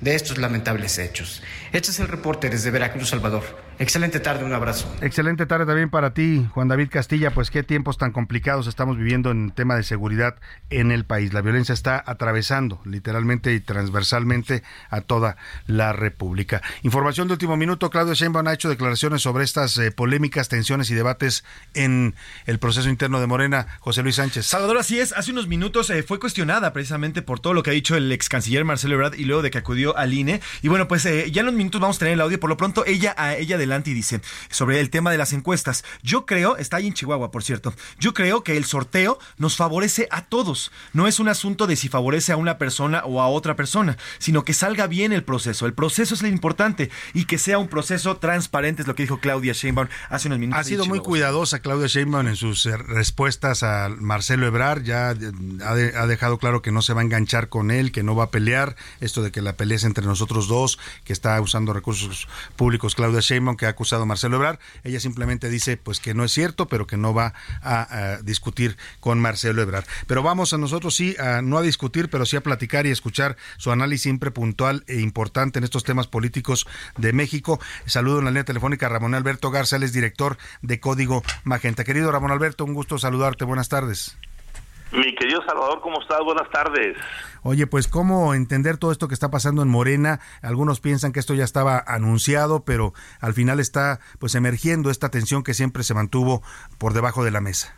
Speaker 26: de estos lamentables hechos. Este es el reporte desde Veracruz, Salvador. Excelente tarde, un abrazo.
Speaker 7: Excelente tarde también para ti, Juan David Castilla. Pues qué tiempos tan complicados estamos viviendo en tema de seguridad en el país. La violencia está atravesando literalmente y transversalmente a toda la República. Información de último minuto, Claudio Sheinbaum ha hecho declaraciones sobre estas eh, polémicas, tensiones y debates en el proceso interno de Morena. José Luis Sánchez.
Speaker 27: Salvador, así es. Hace unos minutos eh, fue cuestionada precisamente por todo lo que ha dicho el ex canciller Marcelo Ebrard y luego de que acudió al INE. Y bueno, pues eh, ya en unos minutos vamos a tener el audio. Por lo pronto, ella a ella adelante y dice sobre el tema de las encuestas. Yo creo, está ahí en Chihuahua, por cierto, yo creo que el sorteo nos favorece a todos. No es un asunto de si favorece a una persona o a otra persona, sino que salga bien el proceso. El proceso es lo importante y que sea un proceso transparente, es lo que dijo Claudia Sheinbaum hace unos minutos.
Speaker 7: Ha sido muy cuidadosa Claudia Sheinbaum en sus eh, respuestas a Marcelo Ebrard. Ya eh, ha, ha dejado claro que no se va a enganchar con él, que no va a pelear. Esto de que la pelea es entre nosotros dos, que está usando recursos públicos Claudia Sheinbaum, que ha acusado Marcelo Ebrard. Ella simplemente dice pues que no es cierto, pero que no va a, a discutir con Marcelo Ebrard. Pero vamos a nosotros sí, a, no a discutir, pero sí a platicar y escuchar su análisis siempre puntual e importante en estos temas políticos de México. Saludo en la línea telefónica a Ramón Alberto Garza, él es director de Código Magenta. Querido Ramón Alberto, un gusto saludarte. Buenas tardes.
Speaker 28: Mi querido Salvador, ¿cómo estás? Buenas tardes.
Speaker 7: Oye, pues cómo entender todo esto que está pasando en Morena. Algunos piensan que esto ya estaba anunciado, pero al final está pues emergiendo esta tensión que siempre se mantuvo por debajo de la mesa.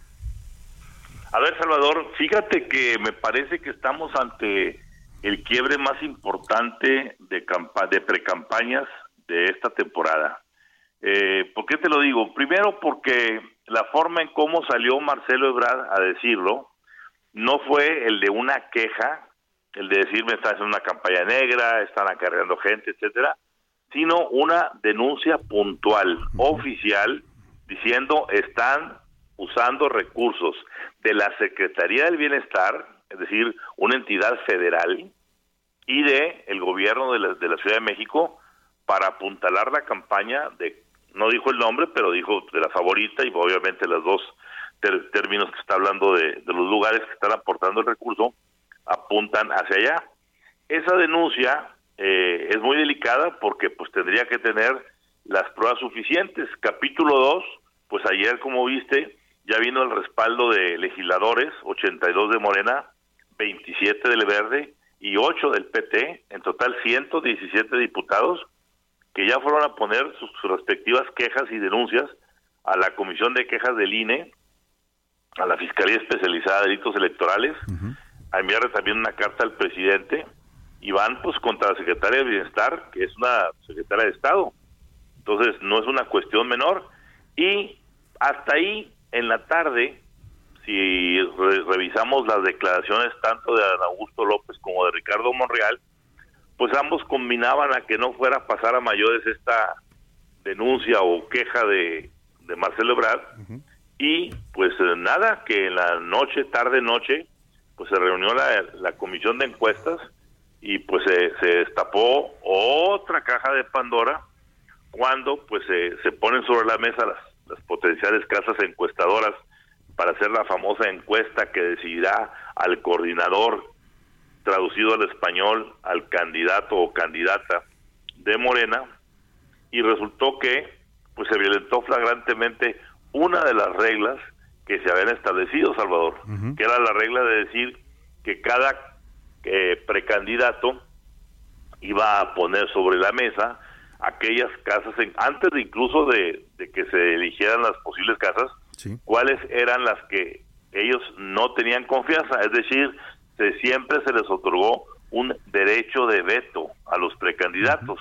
Speaker 28: A ver, Salvador, fíjate que me parece que estamos ante el quiebre más importante de, campa de precampañas de esta temporada. Eh, ¿Por qué te lo digo? Primero porque la forma en cómo salió Marcelo Ebrard a decirlo no fue el de una queja, el de decirme están haciendo una campaña negra, están acarreando gente, etcétera, sino una denuncia puntual, oficial, diciendo están usando recursos de la Secretaría del Bienestar, es decir, una entidad federal, y de el gobierno de la, de la Ciudad de México para apuntalar la campaña de, no dijo el nombre, pero dijo de la favorita y obviamente los dos términos que está hablando de, los lugares que están aportando el recurso apuntan hacia allá. Esa denuncia eh, es muy delicada porque pues tendría que tener las pruebas suficientes. Capítulo 2, pues ayer como viste, ya vino el respaldo de legisladores, 82 de Morena, 27 del Verde y 8 del PT, en total 117 diputados que ya fueron a poner sus respectivas quejas y denuncias a la Comisión de Quejas del INE, a la Fiscalía Especializada de Delitos Electorales, a enviarle también una carta al presidente y van pues contra la Secretaria de Bienestar, que es una secretaria de Estado. Entonces no es una cuestión menor. Y hasta ahí, en la tarde, si re revisamos las declaraciones tanto de Augusto López como de Ricardo Monreal, pues ambos combinaban a que no fuera a pasar a mayores esta denuncia o queja de, de Marcelo Ebrard. Uh -huh. Y pues nada, que en la noche, tarde, noche, pues se reunió la, la comisión de encuestas y pues se, se destapó otra caja de Pandora cuando pues se, se ponen sobre la mesa las, las potenciales casas encuestadoras para hacer la famosa encuesta que decidirá al coordinador traducido al español al candidato o candidata de Morena y resultó que pues se violentó flagrantemente una de las reglas que se habían establecido, Salvador, uh -huh. que era la regla de decir que cada eh, precandidato iba a poner sobre la mesa aquellas casas, en, antes de incluso de, que se eligieran las posibles casas, cuáles eran las que ellos no tenían confianza, es decir, se, siempre se les otorgó un derecho de veto a los precandidatos.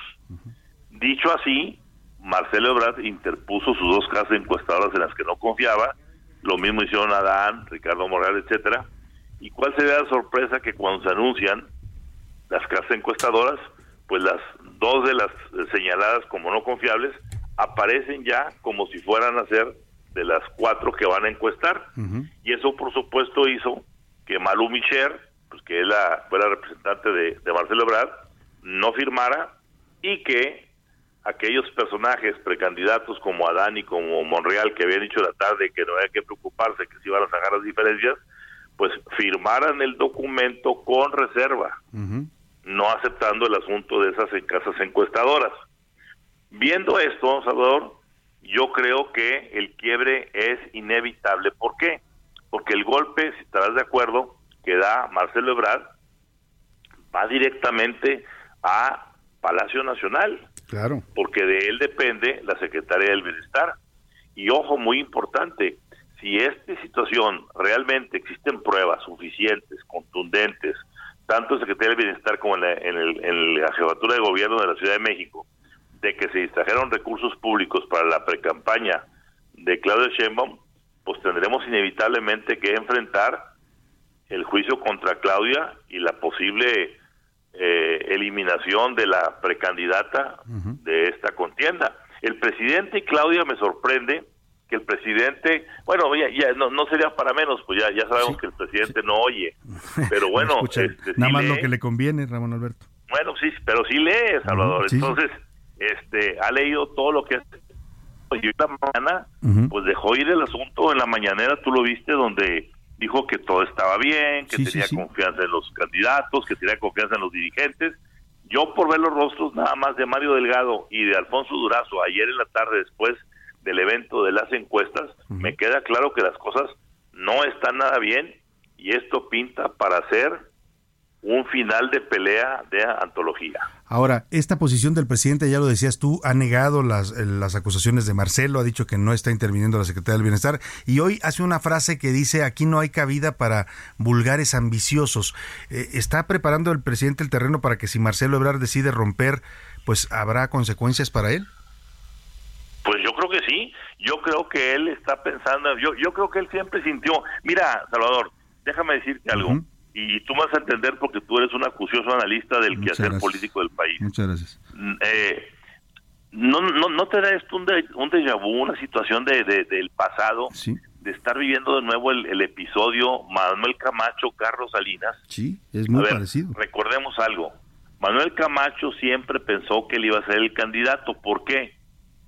Speaker 28: Dicho así, Marcelo Ebrard interpuso sus dos casas encuestadoras en las que no confiaba, lo mismo hicieron Adán, Ricardo Morales, etcétera. ¿Y cuál sería la sorpresa que cuando se anuncian las casas encuestadoras, pues las dos de las señaladas como no confiables aparecen ya como si fueran a ser de las cuatro que van a encuestar. Y eso, por supuesto, hizo que Malú Micher, pues que él la, fue la representante de, de Marcelo Ebrard, no firmara y que aquellos personajes precandidatos como Adán y como Monreal, que habían dicho la tarde que no había que preocuparse, que se iban a sacar las diferencias, pues firmaran el documento con reserva no aceptando el asunto de esas casas encuestadoras. Viendo esto, Salvador, yo creo que el quiebre es inevitable. ¿Por qué? Porque el golpe, si estarás de acuerdo, que da Marcelo Ebrard va directamente a Palacio Nacional.
Speaker 7: Claro.
Speaker 28: Porque de él depende la Secretaría del Bienestar. Y ojo, muy importante, si esta situación realmente existen pruebas suficientes, contundentes, tanto el Secretaría del Bienestar como en la, en, la jefatura de gobierno de la Ciudad de México, de que se distrajeron recursos públicos para la precampaña de Claudio Sheinbaum, pues tendremos inevitablemente que enfrentar el juicio contra Claudia y la posible eh, eliminación de la precandidata de esta contienda. El presidente y Claudia me sorprende que el presidente, bueno, ya, no, no, sería para menos, pues ya, ya sabemos que el presidente no oye, pero *laughs* bueno,
Speaker 7: este, nada más lo que le conviene, Ramón Alberto.
Speaker 28: Bueno, sí, pero sí lee, Salvador, entonces, este, ha leído todo lo que y esta mañana, pues dejó ir el asunto en la mañanera, tú lo viste, donde dijo que todo estaba bien, que tenía confianza en los candidatos, que tenía confianza en los dirigentes. Yo por ver los rostros nada más de Mario Delgado y de Alfonso Durazo ayer en la tarde después del evento de las encuestas, me queda claro que las cosas no están nada bien y esto pinta para ser un final de pelea de antología.
Speaker 7: Ahora, esta posición del presidente, ya lo decías tú, ha negado las, eh, las acusaciones de Marcelo, ha dicho que no está interviniendo la Secretaría del Bienestar y hoy hace una frase que dice aquí no hay cabida para vulgares ambiciosos. Eh, ¿Está preparando el presidente el terreno para que si Marcelo Ebrard decide romper, pues habrá consecuencias para él?
Speaker 28: Pues yo creo que sí, yo creo que él está pensando, yo, yo creo que él siempre sintió, mira, Salvador, déjame decirte algo, y tú vas a entender porque tú eres un acucioso analista del quehacer político del país.
Speaker 7: Muchas gracias.
Speaker 28: Mm, eh, no, no, ¿No te da esto un, de, un déjà vu, una situación de, del pasado, de estar viviendo de nuevo el, episodio Manuel Camacho, Carlos Salinas?
Speaker 7: Sí, es muy parecido.
Speaker 28: Recordemos algo, Manuel Camacho siempre pensó que él iba a ser el candidato, ¿por qué?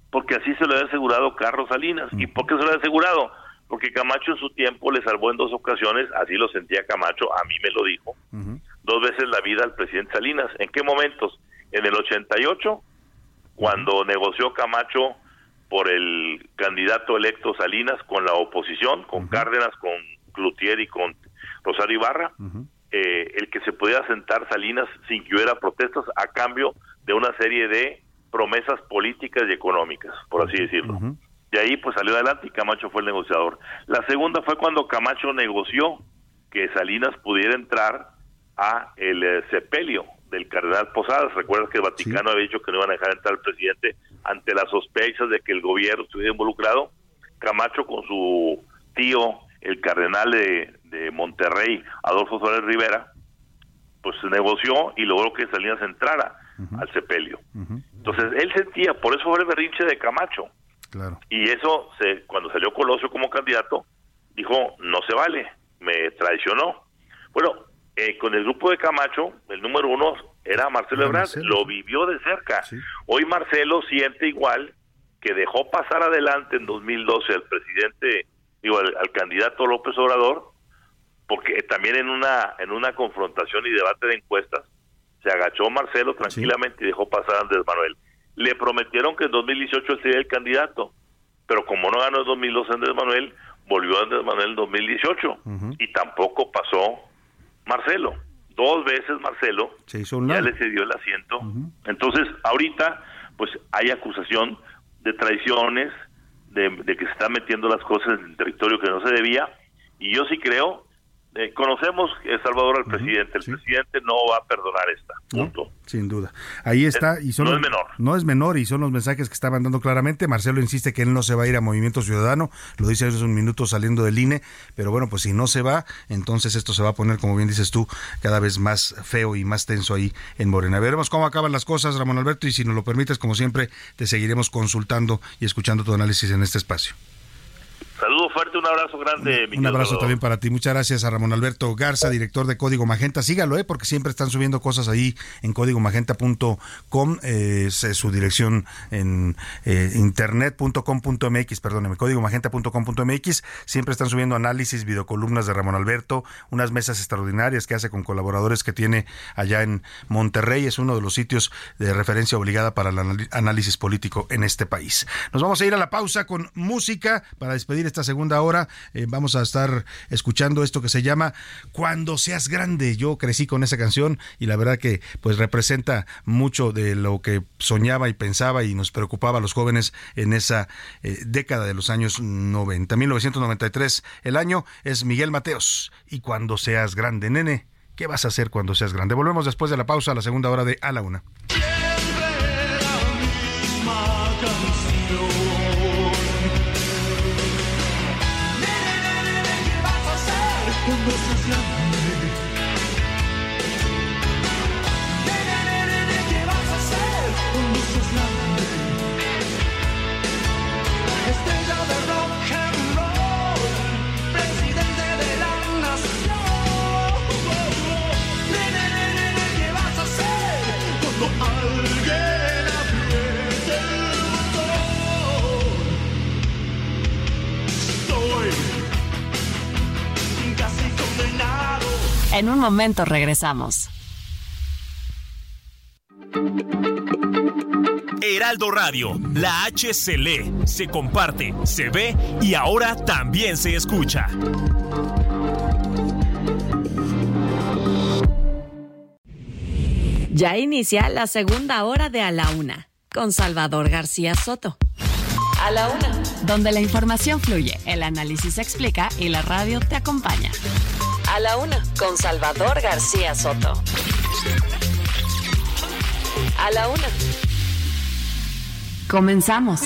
Speaker 28: porque así se lo había asegurado Carlos Salinas. ¿Y por qué se lo había asegurado? Porque Camacho en su tiempo le salvó en dos ocasiones, así lo sentía Camacho, a mí me lo dijo, dos veces la vida al presidente Salinas. ¿En qué momentos? En el 88, cuando negoció Camacho por el candidato electo Salinas con la oposición, con Cárdenas, con Cloutier y con Rosario Ibarra, eh, el que se pudiera sentar Salinas sin que hubiera protestas a cambio de una serie de promesas políticas y económicas, por así decirlo. De ahí pues salió adelante y Camacho fue el negociador. La segunda fue cuando Camacho negoció que Salinas pudiera entrar a el eh, sepelio del cardenal Posadas. Recuerdas que el Vaticano había dicho que no iban a dejar entrar al presidente ante las sospechas de que el gobierno estuviera involucrado. Camacho con su tío, el cardenal de, de Monterrey, Adolfo Suárez Rivera, pues se negoció y logró que Salinas entrara al sepelio. Entonces él sentía, por eso fue el berrinche de Camacho.
Speaker 7: Claro.
Speaker 28: Y eso, se, cuando salió Colosio como candidato, dijo, no se vale, me traicionó. Bueno, eh, con el grupo de Camacho, el número uno era Marcelo Ebrard, lo vivió de cerca. Hoy Marcelo siente igual que dejó pasar adelante en 2012 al presidente, digo, al candidato López Obrador, porque también en una en una confrontación y debate de encuestas se agachó Marcelo tranquilamente y dejó pasar a Andrés Manuel. Le prometieron que en 2018 él sería el candidato, pero como no ganó en 2012 Andrés Manuel, volvió Andrés Manuel en 2018 y tampoco pasó Marcelo. dos veces Marcelo, ya le cedió el asiento. Entonces, ahorita, pues hay acusación de traiciones, de, de, que se están metiendo las cosas en el territorio que no se debía, y yo sí creo eh, conocemos, El Salvador, al presidente. El presidente no va a perdonar esta. Punto.
Speaker 7: sin duda. Ahí está. Y son
Speaker 28: no
Speaker 7: es
Speaker 28: menor.
Speaker 7: No es menor y son los mensajes que está mandando claramente. Marcelo insiste que él no se va a ir a Movimiento Ciudadano. Lo dice hace un minuto saliendo del INE. Pero bueno, pues si no se va, entonces esto se va a poner, como bien dices tú, cada vez más feo y más tenso ahí en Morena. Veremos cómo acaban las cosas, Ramón Alberto. Y si nos lo permites, como siempre, te seguiremos consultando y escuchando tu análisis en este espacio.
Speaker 28: Saludo fuerte, un abrazo grande.
Speaker 7: Un, abrazo también para ti. Muchas gracias a Ramón Alberto Garza, director de Código Magenta. Sígalo, ¿eh? porque siempre están subiendo cosas ahí en códigomagenta.com. Eh, es, su dirección en eh, internet.com.mx, perdóneme, códigomagenta.com.mx. Siempre están subiendo análisis, videocolumnas de Ramón Alberto, unas mesas extraordinarias que hace con colaboradores que tiene allá en Monterrey. Es uno de los sitios de referencia obligada para el análisis político en este país. Nos vamos a ir a la pausa con música para despedir esta segunda hora eh, vamos a estar escuchando esto que se llama Cuando seas grande. Yo crecí con esa canción y la verdad que pues representa mucho de lo que soñaba y pensaba y nos preocupaba a los jóvenes en esa eh, década de los años 90. 1993 el año es Miguel Mateos y Cuando seas grande, nene. ¿Qué vas a hacer cuando seas grande? Volvemos después de la pausa a la segunda hora de A la Una.
Speaker 8: En un momento regresamos.
Speaker 29: Heraldo Radio, la H se lee, se comparte, se ve y ahora también se escucha.
Speaker 8: Ya inicia la segunda hora de A la Una con Salvador García Soto. A la Una, donde la información fluye, el análisis se explica y la radio te acompaña. A la una, con Salvador García Soto. A la una. Comenzamos.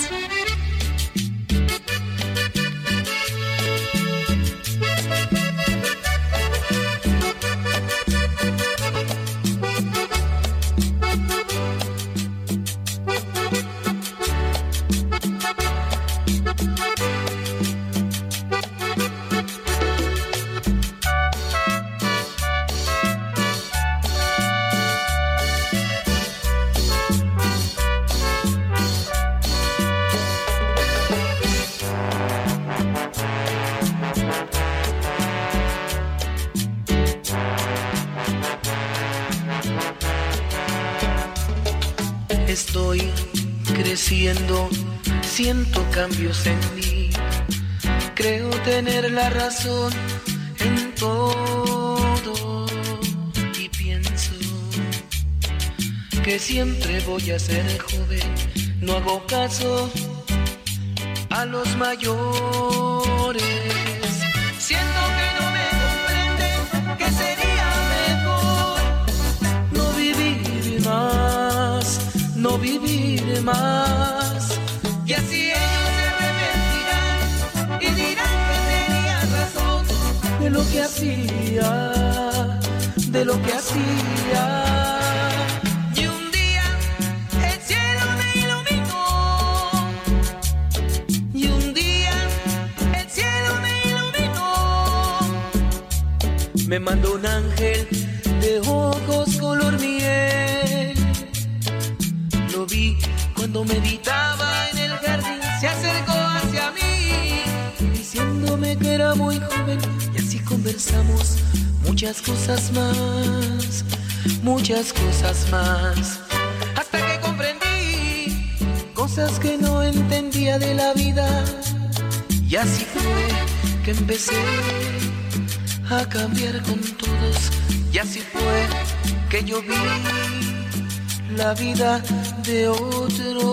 Speaker 30: No hago caso a los mayores. Siento que no me comprenden, que sería mejor no vivir más, no vivir más. lo que hacía, de lo que hacía. De ojos color miel. Lo vi cuando meditaba en el jardín. Se acercó hacia mí, diciéndome que era muy joven conversamos muchas cosas más, muchas cosas más. Hasta que comprendí cosas que no entendía de la vida. Y así fue que empecé a cambiar con Y así fue que yo vi la vida de otro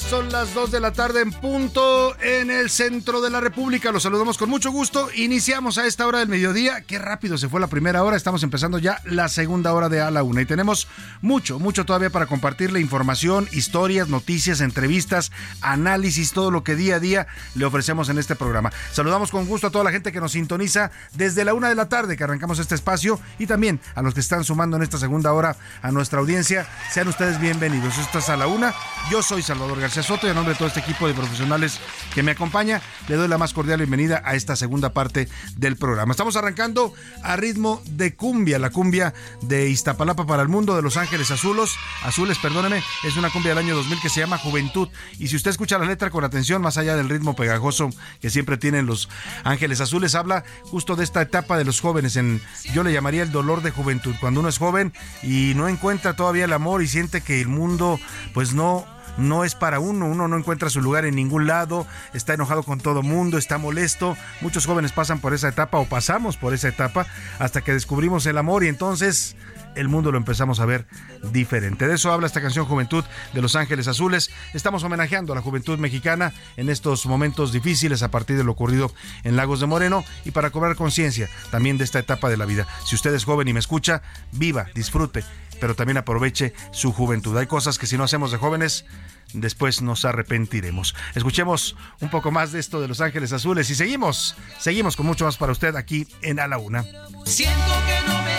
Speaker 7: Son las 2 de la tarde en punto en el centro de la República. Los saludamos con mucho gusto. Iniciamos a esta hora del mediodía. Qué rápido se fue la primera hora. Estamos empezando ya la segunda hora de a la una. Y tenemos mucho, mucho todavía para compartirle información, historias, noticias, entrevistas, análisis, todo lo que día a día le ofrecemos en este programa. Saludamos con gusto a toda la gente que nos sintoniza desde la una de la tarde que arrancamos este espacio y también a los que están sumando en esta segunda hora a nuestra audiencia. Sean ustedes bienvenidos. Esto es a la una. Yo soy Salvador García Soto y a nombre de todo este equipo de profesionales que me acompaña, le doy la más cordial bienvenida a esta segunda parte del programa. Estamos arrancando a ritmo de cumbia, la cumbia de Iztapalapa para el mundo de Los Ángeles Azulos, Azules, perdóneme, es una cumbia del año 2000 que se llama Juventud. Y si usted escucha la letra con atención, más allá del ritmo pegajoso que siempre tienen Los Ángeles Azules, habla justo de esta etapa de los jóvenes en, yo le llamaría el dolor de juventud, cuando uno es joven y no encuentra todavía el amor y siente que el mundo pues no no es para uno, uno no encuentra su lugar en ningún lado, está enojado con todo mundo, está molesto. Muchos jóvenes pasan por esa etapa o pasamos por esa etapa hasta que descubrimos el amor y entonces el mundo lo empezamos a ver diferente. De eso habla esta canción Juventud de Los Ángeles Azules. Estamos homenajeando a la juventud mexicana en estos momentos difíciles a partir de lo ocurrido en Lagos de Moreno y para cobrar conciencia también de esta etapa de la vida. Si usted es joven y me escucha, viva, disfrute pero también aproveche su juventud. Hay cosas que si no hacemos de jóvenes, después nos arrepentiremos. Escuchemos un poco más de esto de Los Ángeles Azules y seguimos, seguimos con mucho más para usted aquí en A la Una.
Speaker 30: Siento que no me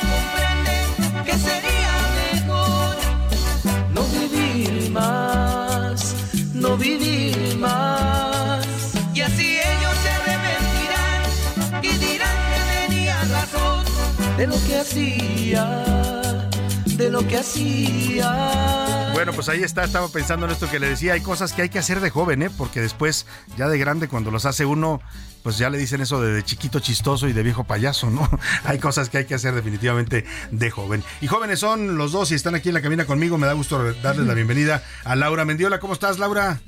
Speaker 30: que sería mejor no vivir más, no vivir más. Y así ellos se arrepentirán y dirán que tenía razón de lo que hacía de lo que hacía.
Speaker 7: Bueno, pues ahí está, estaba pensando en esto que le decía, hay cosas que hay que hacer de joven, ¿eh? Porque después, ya de grande, cuando los hace uno, pues ya le dicen eso de, de, chiquito chistoso y de viejo payaso, ¿no? *laughs* hay cosas que hay que hacer definitivamente de joven. Y jóvenes son los dos y están aquí en la cabina conmigo. Me da gusto darles la bienvenida a Laura Mendiola. ¿Cómo estás, Laura?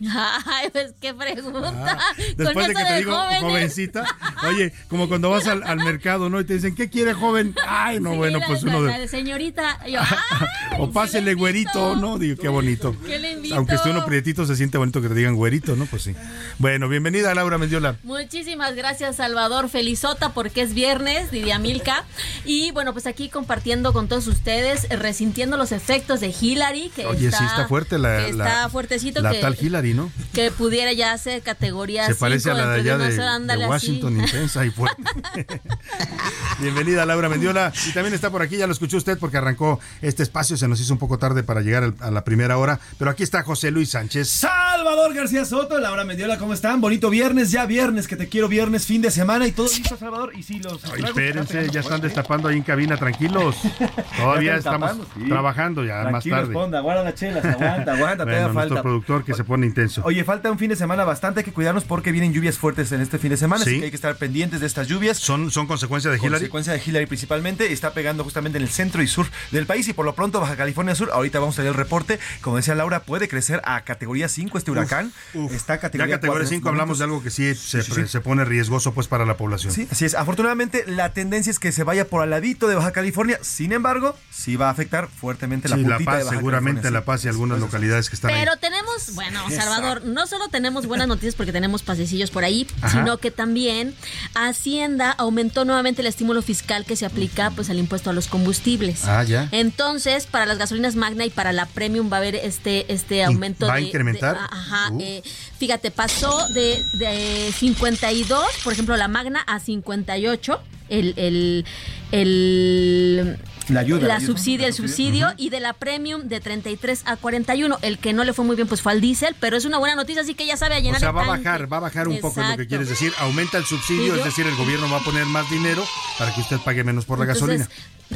Speaker 11: Ay, pues qué pregunta.
Speaker 7: Ah, después de que te de digo jóvenes. jovencita, oye, como cuando vas al, al, mercado, ¿no? Y te dicen, ¿qué quiere joven? Ay, no,
Speaker 11: sí,
Speaker 7: bueno,
Speaker 11: la,
Speaker 7: pues uno
Speaker 11: la
Speaker 7: de...
Speaker 11: señorita. Yo, *laughs*
Speaker 7: o pásele güerito, ¿no? Digo, qué bonito. *laughs*
Speaker 11: ¿Qué le invito?
Speaker 7: Aunque esté uno prietito, se siente bonito que te digan güerito, ¿no? Pues sí. Bueno, bienvenida, Laura Mendiola.
Speaker 11: Muchísimas gracias, Salvador. Felizota porque es viernes, Lidia Milka. Y bueno, pues aquí compartiendo con todos ustedes, resintiendo los efectos de Hillary. Que
Speaker 7: Oye,
Speaker 11: está,
Speaker 7: sí está fuerte la,
Speaker 11: que
Speaker 7: la
Speaker 11: está fuertecito.
Speaker 7: La
Speaker 11: que,
Speaker 7: tal Hillary, ¿no?
Speaker 11: Que pudiera ya ser categoría
Speaker 7: Se parece a la de allá de,
Speaker 11: de,
Speaker 7: de Washington, intensa y fuerte. *laughs* Bienvenida, Laura Mendiola. Y también está por aquí, ya lo escuchó usted porque arrancó este espacio, se nos hizo un poco tarde para llegar a la primera hora, pero aquí está José Luis Sánchez.
Speaker 27: Salvador García Soto, Laura Mendiola, ¿cómo están? Bonito viernes, ya viernes, que te quiero viernes, fin de semana y todo listo, Salvador. Y sí, los.
Speaker 7: Ay, espérense, ya están destapando ahí en cabina, tranquilos. *laughs* Todavía estamos sí. trabajando ya más tarde.
Speaker 27: Ponda, guarda las chelas, *laughs* aguanta, aguanta,
Speaker 7: bueno,
Speaker 27: todavía
Speaker 7: falta. productor que se pone intenso.
Speaker 27: Oye, falta un fin de semana bastante, hay que cuidarnos porque vienen lluvias fuertes en este fin de semana, ¿Sí? así que hay que estar pendientes de estas lluvias.
Speaker 7: ¿Son, son consecuencia de Hillary?
Speaker 27: Consecuencia de Hillary principalmente, está pegando justamente en el centro y sur del país y por lo pronto Baja California Sur, ahorita vamos a ver el reporte, como decía Laura, puede crecer a categoría 5 este huracán.
Speaker 7: Uf, uf.
Speaker 27: Está categoría
Speaker 7: ya categoría 5 hablamos de algo que sí, se,
Speaker 27: sí, sí.
Speaker 7: se, pone riesgoso pues para la población.
Speaker 27: Sí, así es. Afortunadamente la tendencia es que se vaya por al ladito de Baja California, sin embargo, sí va a afectar fuertemente la puntita
Speaker 7: La Paz,
Speaker 27: de Baja
Speaker 7: seguramente
Speaker 27: California,
Speaker 7: La Paz y algunas localidades que están
Speaker 11: Pero
Speaker 7: ahí.
Speaker 11: tenemos, bueno, Salvador, no solo tenemos buenas noticias porque tenemos pasecillos por ahí, Ajá. sino que también Hacienda aumentó nuevamente el estímulo fiscal que se aplica pues al impuesto a los combustibles.
Speaker 7: Ah, ya.
Speaker 11: Entonces, para las gasolinas Magna y para la Premium va a haber este este aumento
Speaker 7: ¿Va
Speaker 11: de
Speaker 7: a incrementar?
Speaker 11: De, ajá, uh. eh, fíjate, pasó de, de 52, por ejemplo, la Magna a 58 el, el, el
Speaker 27: la ayuda,
Speaker 11: la, subsidia, el subsidio, uh -huh. y de la premium de 33 a 41. El que no le fue muy bien pues fue al diésel, pero es una buena noticia, así que ya sabe a llenar
Speaker 7: O sea,
Speaker 11: el
Speaker 7: va a bajar, va a bajar un
Speaker 11: Exacto.
Speaker 7: poco lo que quieres decir. Aumenta el subsidio, es decir, el gobierno va a poner más dinero para que usted pague menos por la
Speaker 11: Entonces,
Speaker 7: gasolina.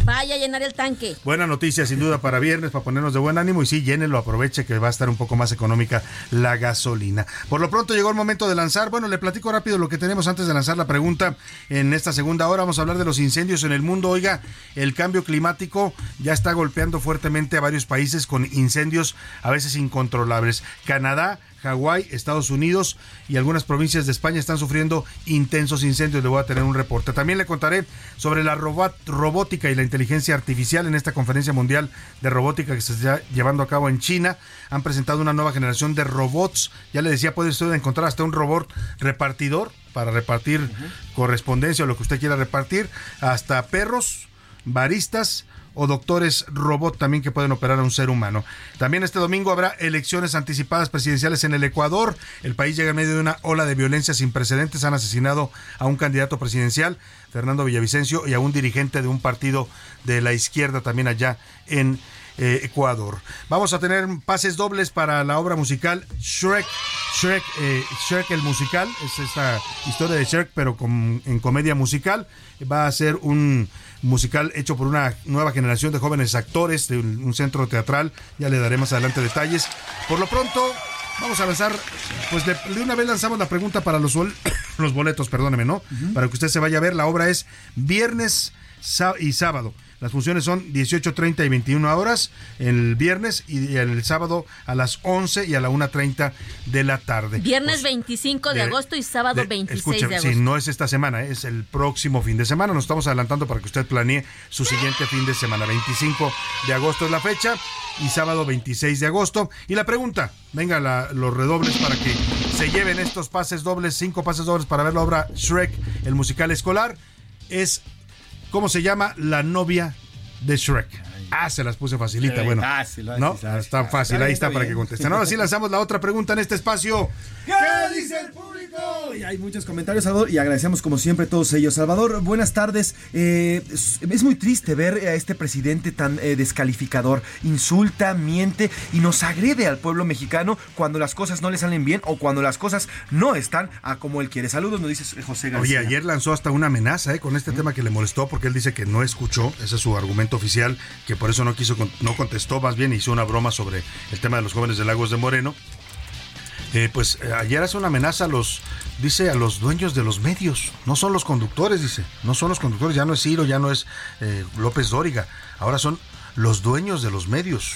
Speaker 11: Vaya a llenar el tanque.
Speaker 7: Buena noticia, sin duda, para viernes, para ponernos de buen ánimo. Y sí, llénelo, aproveche que va a estar un poco más económica la gasolina. Por lo pronto llegó el momento de lanzar. Bueno, le platico rápido lo que tenemos antes de lanzar la pregunta en esta segunda hora. Vamos a hablar de los incendios en el mundo. Oiga, el cambio climático climático ya está golpeando fuertemente a varios países con incendios a veces incontrolables. Canadá Hawái, Estados Unidos y algunas provincias de España están sufriendo intensos incendios. Le voy a tener un reporte. También le contaré sobre la robótica y la inteligencia artificial en esta conferencia mundial de robótica que se está llevando a cabo en China. Han presentado una nueva generación de robots. Ya le decía, puede usted encontrar hasta un robot repartidor para repartir correspondencia o lo que usted quiera repartir, hasta perros, baristas o doctores robot también que pueden operar a un ser humano. También este domingo habrá elecciones anticipadas presidenciales en el Ecuador. El país llega en medio de una ola de violencia sin precedentes. Han asesinado a un candidato presidencial, Fernando Villavicencio, y a un dirigente de un partido de la izquierda también allá en eh, Ecuador. Vamos a tener pases dobles para la obra musical Shrek. Shrek, eh, Shrek el musical, es esta historia de Shrek, pero en comedia musical. Va a ser un musical hecho por una nueva generación de jóvenes actores de un, centro teatral. Ya le daré más adelante detalles. Por lo pronto, vamos a avanzar. Pues de, una vez lanzamos la pregunta para los, *coughs* los boletos, perdóneme, ¿no? Para que usted se vaya a ver. La obra es viernes y sábado. Las funciones son 18.30 y 21 horas el viernes y el sábado a las 11 y a la 1.30 de la tarde.
Speaker 11: Viernes 25 pues, de, agosto y sábado 26 de agosto.
Speaker 7: Sí, no es esta semana, es el próximo fin de semana. Nos estamos adelantando para que usted planee su siguiente fin de semana. 25 de agosto es la fecha y sábado 26 de agosto. Y la pregunta, venga los redobles para que se lleven estos pases dobles, cinco pases dobles para ver la obra Shrek, el musical escolar, es ¿Cómo se llama la novia de Shrek? Ah, se las puse facilita, bueno. ¿No? Está fácil, ahí está para que contesten. Ahora sí lanzamos la otra pregunta en este espacio.
Speaker 6: ¿Qué dice el público? Y hay muchos comentarios, Salvador, y agradecemos como siempre todos ellos. Salvador, buenas tardes. Eh, es, muy triste ver a este presidente tan eh, descalificador. Insulta, miente y nos agrede al pueblo mexicano cuando las cosas no le salen bien o cuando las cosas no están a como él quiere. Saludos, nos dice José García.
Speaker 7: Oye, ayer lanzó hasta una amenaza eh, con este tema que le molestó porque él dice que no escuchó, ese es su argumento oficial, que por eso no quiso, no contestó, más bien hizo una broma sobre el tema de los jóvenes de Lagos de Moreno eh, pues eh, ayer hace una amenaza a los, dice, a los dueños de los medios. No son los conductores, dice. No son los conductores, ya no es Ciro, ya no es eh, López Dóriga. Ahora son los dueños de los medios.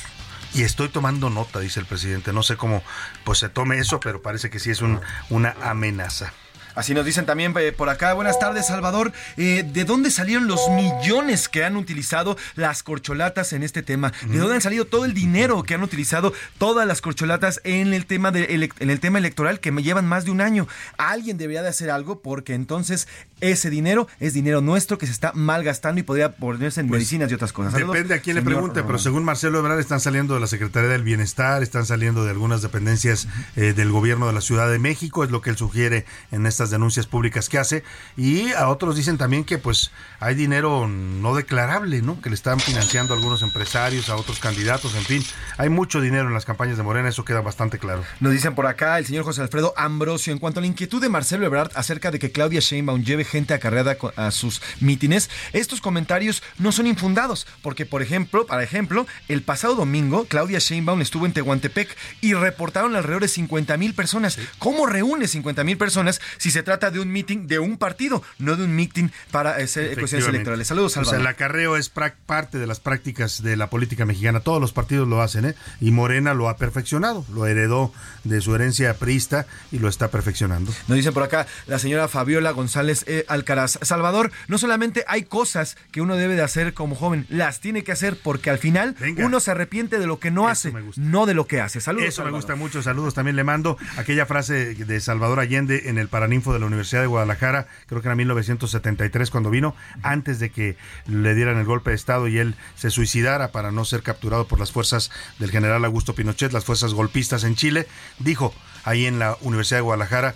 Speaker 7: Y estoy tomando nota, dice el presidente. No sé cómo pues se tome eso, pero parece que sí es un, una amenaza.
Speaker 6: Así nos dicen también eh, por acá. Buenas tardes, Salvador. Eh, ¿De dónde salieron los millones que han utilizado las corcholatas en este tema? ¿De dónde han salido todo el dinero que han utilizado todas las corcholatas en el tema de, en el tema electoral que me llevan más de un año? Alguien debería de hacer algo porque entonces ese dinero es dinero nuestro que se está malgastando y podría ponerse en pues, medicinas y otras cosas.
Speaker 7: depende a quién le pregunte, pero según Marcelo Ebrard están saliendo de la Secretaría del Bienestar, están saliendo de algunas dependencias eh, del gobierno de la Ciudad de México, es lo que él sugiere en estas denuncias públicas que hace y a otros dicen también que pues hay dinero no declarable, ¿no? Que le están financiando a algunos empresarios, a otros candidatos, en fin, hay mucho dinero en las campañas de Morena, eso queda bastante claro.
Speaker 6: Nos dicen por acá el señor José Alfredo Ambrosio en cuanto a la inquietud de Marcelo Ebrard acerca de que Claudia Sheinbaum lleve gente acarreada a sus mítines, estos comentarios no son infundados, porque por ejemplo, para ejemplo, el pasado domingo Claudia Sheinbaum estuvo en Tehuantepec y reportaron alrededor de 50 mil personas. ¿Cómo reúne 50 mil personas si se trata de un meeting de un partido, no de un meeting para hacer cuestiones electorales. Saludos, Salvador.
Speaker 7: O sea, el acarreo es parte de las prácticas de la política mexicana. Todos los partidos lo hacen, ¿eh? Y Morena lo ha perfeccionado, lo heredó de su herencia prista y lo está perfeccionando.
Speaker 6: Nos dicen por acá la señora Fabiola González eh, Alcaraz. Salvador, no solamente hay cosas que uno debe de hacer como joven, las tiene que hacer porque al final uno se arrepiente de lo que no hace, no de lo que hace. Saludos.
Speaker 7: Eso me gusta mucho. Saludos. También le mando aquella frase de Salvador Allende en el Paraninfo de la Universidad de Guadalajara, creo que era 1973 cuando vino, antes de que le dieran el golpe de Estado y él se suicidara para no ser capturado por las fuerzas del general Augusto Pinochet, las fuerzas golpistas en Chile, dijo ahí en la Universidad de Guadalajara,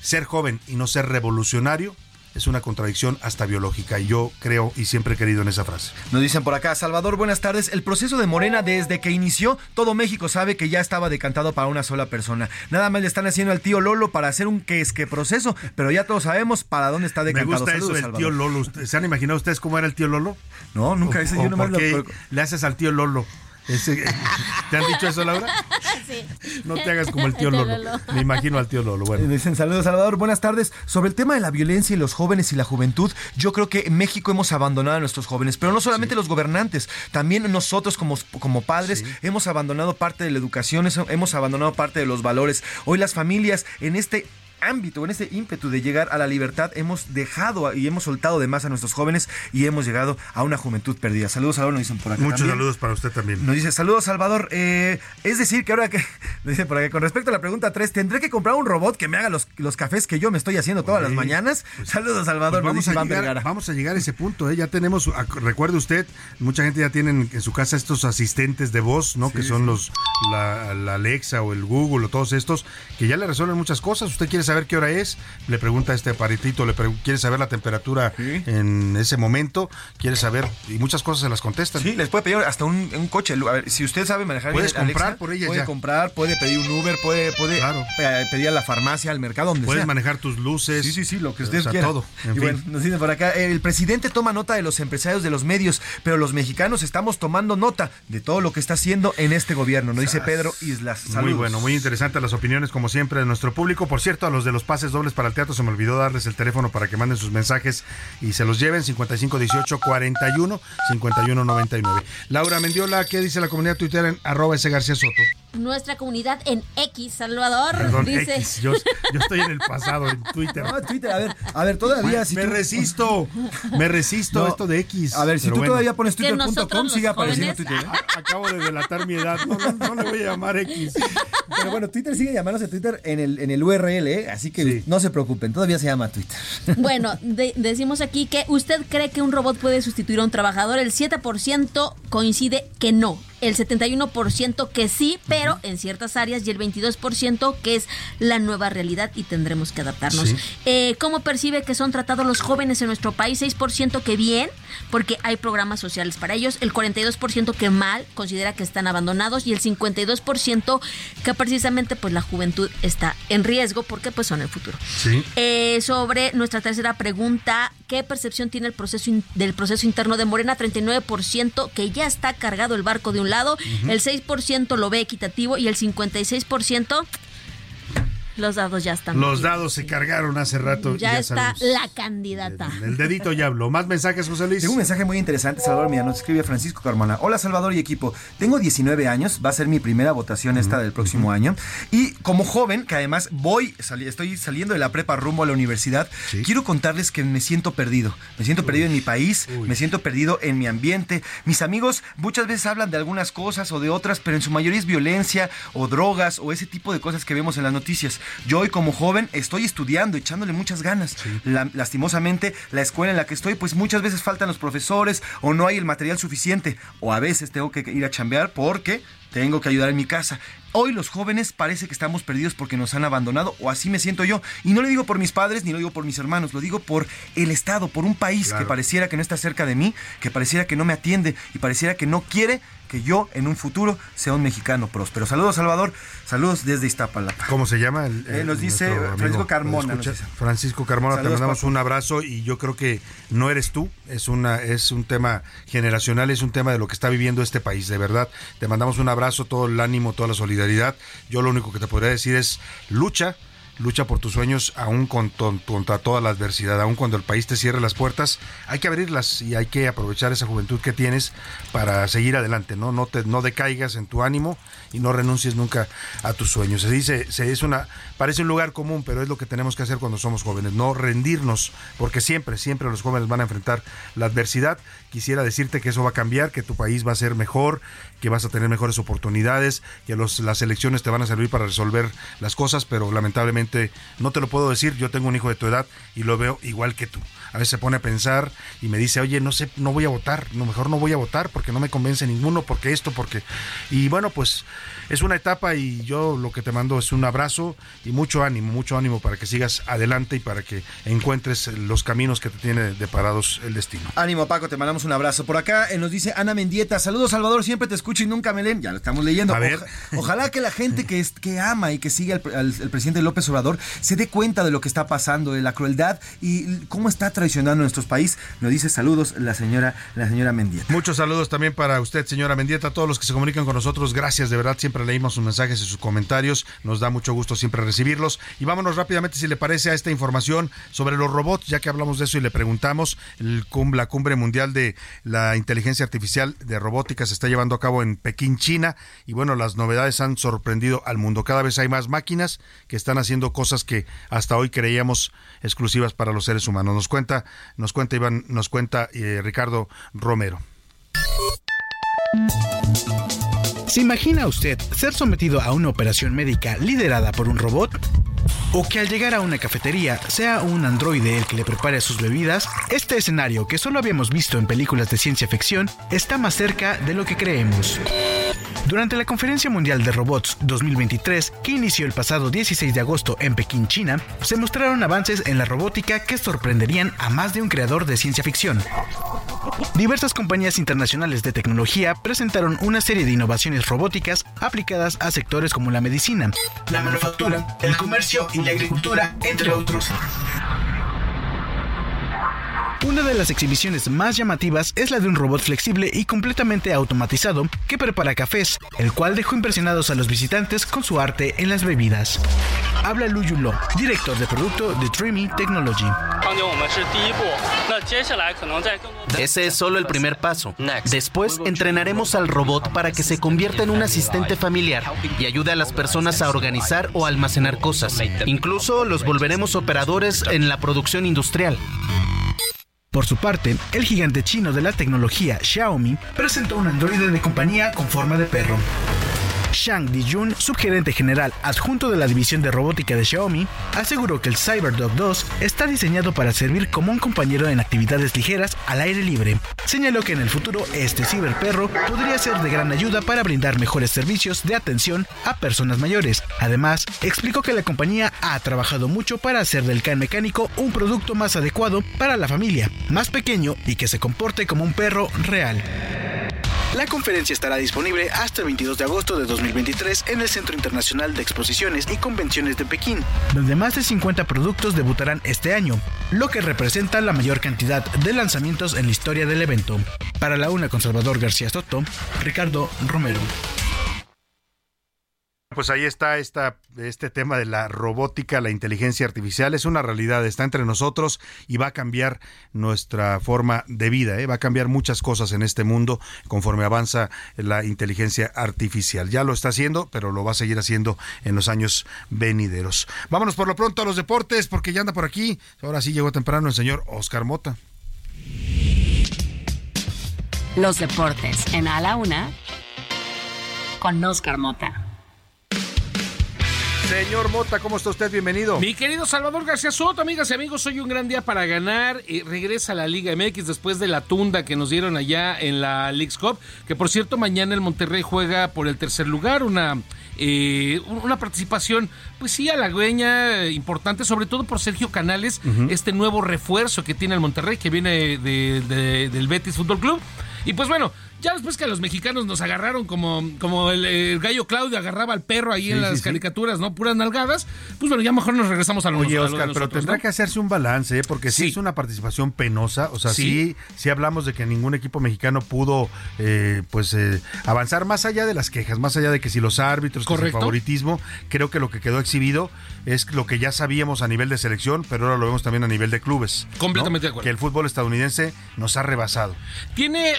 Speaker 7: ser joven y no ser revolucionario es una contradicción hasta biológica. Y yo creo y siempre he querido en esa frase.
Speaker 6: Nos dicen por acá, Salvador, buenas tardes. El proceso de Morena desde que inició, todo México sabe que ya estaba decantado para una sola persona. Nada más le están haciendo al tío Lolo para hacer un que es que proceso, pero ya todos sabemos para dónde está decantado.
Speaker 7: Me gusta eso del tío Lolo. ¿Se han imaginado ustedes cómo era el tío Lolo?
Speaker 6: No, nunca.
Speaker 7: Ese, yo ¿Por qué le haces al tío Lolo? *laughs* ¿Te han dicho eso, Laura? *laughs* No te hagas como el tío *laughs* Lolo. Me imagino al tío Lolo. Bueno.
Speaker 6: Dicen saludos, Salvador. Buenas tardes. Sobre el tema de la violencia y los jóvenes y la juventud, yo creo que en México hemos abandonado a nuestros jóvenes, pero no solamente los gobernantes, también nosotros como, como padres hemos abandonado parte de la educación, hemos abandonado parte de los valores. Hoy las familias en este ámbito, en ese ímpetu de llegar a la libertad, hemos dejado y hemos soltado de más a nuestros jóvenes y hemos llegado a una juventud perdida. Saludos, Salvador, nos dicen por acá.
Speaker 7: Muchos saludos para usted también.
Speaker 6: Nos dice, saludos, Salvador. Eh, es decir, que ahora que, nos *laughs* dice por acá, con respecto a la pregunta 3, ¿tendré que comprar un robot que me haga los, los cafés que yo me estoy haciendo todas las mañanas? Pues, *laughs* saludos, Salvador.
Speaker 7: Pues vamos, a llegar, vamos a llegar a ese punto. ¿eh? Ya tenemos, recuerde usted, mucha gente ya tiene en su casa estos asistentes de voz, ¿no? que son los la, la Alexa o el Google o todos estos, que ya le resuelven muchas cosas. Usted quiere saber qué hora es, le pregunta a este aparatito, le quiere saber la temperatura en ese momento, quiere saber, y muchas cosas se las contestan.
Speaker 6: Sí, les puede pedir hasta un, coche. A ver, si usted sabe manejar
Speaker 7: Puedes comprar por ella
Speaker 6: Puede comprar, puede pedir un Uber, puede, puede pedir a la farmacia, al mercado, donde
Speaker 7: Puedes manejar tus luces.
Speaker 6: Sí, sí, sí, lo que usted quiera. todo. y bueno, nos dicen por acá, el presidente toma nota de los empresarios de los medios, pero los mexicanos estamos tomando nota de todo lo que está haciendo en este gobierno, nos dice Pedro Islas. Saludos.
Speaker 7: Muy bueno, muy interesante las opiniones, como siempre, de nuestro público. Por cierto, a los de los pases dobles para el teatro se me olvidó darles el teléfono para que manden sus mensajes y se los lleven 5518 41 51 99. Laura Mendiola, ¿qué dice la comunidad Twitter en arroba ese García Soto?
Speaker 11: Nuestra comunidad en X, Salvador, dice.
Speaker 7: Yo, estoy en el pasado, en Twitter.
Speaker 6: No, Twitter, a ver, a ver, todavía.
Speaker 7: me resisto, me resisto esto de X.
Speaker 6: A ver, si tú todavía pones twitter.com, sigue apareciendo Twitter. ¿eh?
Speaker 7: Acabo de delatar mi edad, no, no, le voy a llamar X.
Speaker 6: Pero bueno, Twitter sigue llamándose Twitter en el, en el URL, ¿eh? Así que no se preocupen, todavía se llama Twitter. *laughs*
Speaker 11: Bueno, decimos aquí que usted cree que un robot puede sustituir a un trabajador, el 7% coincide que no el 71% que sí, pero en ciertas áreas y el 22% que es la nueva realidad y tendremos que adaptarnos. Eh, ¿Cómo percibe que son tratados los jóvenes en nuestro país? 6% que bien, porque hay programas sociales para ellos, el 42% que mal, considera que están abandonados y el 52% que precisamente pues la juventud está en riesgo porque pues son el futuro. Eh, sobre nuestra tercera pregunta, ¿qué percepción tiene el proceso del proceso interno de Morena? 39% que ya está cargado el barco de un lado, el 6% lo ve equitativo y el 56% los dados ya están.
Speaker 7: Los dados se cargaron hace rato.
Speaker 11: Ya, está la candidata.
Speaker 7: El, dedito ya habló. Más mensajes, José Luis.
Speaker 6: Tengo un mensaje muy interesante, Salvador Mira, nos escribe Francisco Carmona. Hola, Salvador y equipo. Tengo 19 años, va a ser mi primera votación esta del próximo año. Y como joven, que además voy, estoy saliendo de la prepa rumbo a la universidad, quiero contarles que me siento perdido. Me siento perdido en mi país, me siento perdido en mi ambiente. Mis amigos muchas veces hablan de algunas cosas o de otras, pero en su mayoría es violencia o drogas o ese tipo de cosas que vemos en las noticias. Yo hoy como joven estoy estudiando, echándole muchas ganas. lastimosamente, la escuela en la que estoy, pues muchas veces faltan los profesores o no hay el material suficiente o a veces tengo que ir a chambear porque tengo que ayudar en mi casa. Hoy los jóvenes parece que estamos perdidos porque nos han abandonado, o así me siento yo. Y no lo digo por mis padres, ni lo digo por mis hermanos, lo digo por el Estado, por un país que pareciera que no está cerca de mí, que pareciera que no me atiende y pareciera que no quiere que yo en un futuro sea un mexicano próspero. Saludos, Salvador. Saludos desde Iztapalapa.
Speaker 7: ¿Cómo se llama? El,
Speaker 6: eh, nos dice Francisco Carmona.
Speaker 7: Francisco Carmona, te mandamos un abrazo y yo creo que no eres tú, es, una, es un tema generacional, es un tema de lo que está viviendo este país, de verdad. Te mandamos un abrazo, todo el ánimo, toda la solidaridad. Yo lo único que te podría decir es lucha lucha por tus sueños aún contra toda la adversidad, aún cuando el país te cierre las puertas, hay que abrirlas y hay que aprovechar esa juventud que tienes para seguir adelante, ¿no? No te no decaigas en tu ánimo y no renuncies nunca a tus sueños. Se dice, se es una parece un lugar común, pero es lo que tenemos que hacer cuando somos jóvenes, no rendirnos, porque siempre siempre los jóvenes van a enfrentar la adversidad. Quisiera decirte que eso va a cambiar, que tu país va a ser mejor, que vas a tener mejores oportunidades, que los, las elecciones te van a servir para resolver las cosas, pero lamentablemente no te lo puedo decir. Yo tengo un hijo de tu edad y lo veo igual que tú. A veces se pone a pensar y me dice, oye, no sé, no voy a votar, no, mejor no voy a votar porque no me convence ninguno, porque esto, porque... Y bueno, pues es una etapa y yo lo que te mando es un abrazo y mucho ánimo, mucho ánimo para que sigas adelante y para que encuentres los caminos que te tiene deparados el destino.
Speaker 6: Ánimo, Paco, te mandamos un abrazo. Por acá eh, nos dice Ana Mendieta, saludos Salvador, siempre te escucho y nunca me leen. Ya lo estamos leyendo. ojalá que la gente que, que ama y que sigue al, presidente López Obrador se dé cuenta de lo que está pasando, de la crueldad y cómo está traicionando a nuestro país. Nos dice saludos la señora, la señora Mendieta.
Speaker 7: Muchos saludos también para usted, señora Mendieta, a todos los que se comunican con nosotros. Gracias, de verdad, siempre leímos sus mensajes y sus comentarios. Nos da mucho gusto siempre recibirlos. Y vámonos rápidamente, si le parece, a esta información sobre los robots, ya que hablamos de eso y le preguntamos. La cumbre mundial de la inteligencia artificial de robótica se está llevando a cabo en Pekín, China. Y bueno, las novedades han sorprendido al mundo. Cada vez hay más máquinas que están haciendo cosas que hasta hoy creíamos exclusivas para los seres humanos. Nos cuenta, nos cuenta Iván, nos cuenta eh, Ricardo Romero.
Speaker 31: ¿Se imagina usted ser sometido a una operación médica liderada por un robot? ¿O que al llegar a una cafetería sea un androide el que le prepare sus bebidas? Este escenario, que solo habíamos visto en películas de ciencia ficción, está más cerca de lo que creemos. Durante la Conferencia Mundial de Robots 2023, que inició el pasado 16 de agosto en Pekín, China, se mostraron avances en la robótica que sorprenderían a más de un creador de ciencia ficción. Diversas compañías internacionales de tecnología presentaron una serie de innovaciones robóticas aplicadas a sectores como la medicina, la manufactura, el comercio y la agricultura, entre otros. Una de las exhibiciones más llamativas es la de un robot flexible y completamente automatizado que prepara cafés, el cual dejó impresionados a los visitantes con su arte en las bebidas. Habla Lu Yulo, director de producto de Dreamy Technology.
Speaker 32: Ese es solo el primer paso. Después entrenaremos al robot para que se convierta en un asistente familiar y ayude a las personas a organizar o almacenar cosas. Incluso los volveremos operadores en la producción industrial.
Speaker 31: Por su parte, el gigante chino de la tecnología Xiaomi presentó un androide de compañía con forma de perro. Shang Dijun, subgerente general adjunto de la división de robótica de Xiaomi, aseguró que el CyberDog 2 está diseñado para servir como un compañero en actividades ligeras al aire libre. Señaló que en el futuro este ciberperro podría ser de gran ayuda para brindar mejores servicios de atención a personas mayores. Además, explicó que la compañía ha trabajado mucho para hacer del can mecánico un producto más adecuado para la familia, más pequeño y que se comporte como un perro real. La conferencia estará disponible hasta el 22 de agosto de 2023 en el Centro Internacional de Exposiciones y Convenciones de Pekín, donde más de 50 productos debutarán este año, lo que representa la mayor cantidad de lanzamientos en la historia del evento. Para la una con Salvador García Soto, Ricardo Romero.
Speaker 7: Pues ahí está este tema de la robótica, la inteligencia artificial. Es una realidad, está entre nosotros y va a cambiar nuestra forma de vida. ¿eh? Va a cambiar muchas cosas en este mundo conforme avanza la inteligencia artificial. Ya lo está haciendo, pero lo va a seguir haciendo en los años venideros. Vámonos por lo pronto a los deportes, porque ya anda por aquí. Ahora sí llegó temprano el señor Oscar Mota.
Speaker 8: Los deportes en A la Una con Oscar Mota.
Speaker 7: Señor Mota, ¿cómo está usted? Bienvenido.
Speaker 33: Mi querido Salvador García Soto, amigas y amigos, hoy un gran día para ganar. y regresa a la Liga MX después de la tunda que nos dieron allá en la League's Cup. Que por cierto, mañana el Monterrey juega por el tercer lugar. Una, eh, una participación, pues sí, halagüeña, importante, sobre todo por Sergio Canales, este nuevo refuerzo que tiene el Monterrey, que viene del Betis Fútbol Club. Y pues bueno, ya después que los mexicanos nos agarraron como, como el, gallo Claudio agarraba al perro ahí en las caricaturas, ¿no? Puras nalgadas, pues bueno, ya mejor nos regresamos a lo
Speaker 7: Oye, Oscar, pero tendrá que hacerse un balance, ¿eh? porque sí. es una participación penosa, o sea, sí, sí, hablamos de que ningún equipo mexicano pudo, eh, pues, eh, avanzar más allá de las quejas, más allá de que si los árbitros, que el favoritismo, creo que lo que quedó exhibido es lo que ya sabíamos a nivel de selección, pero ahora lo vemos también a nivel de clubes.
Speaker 33: Completamente de acuerdo.
Speaker 7: Que el fútbol estadounidense nos ha rebasado.
Speaker 33: Tiene,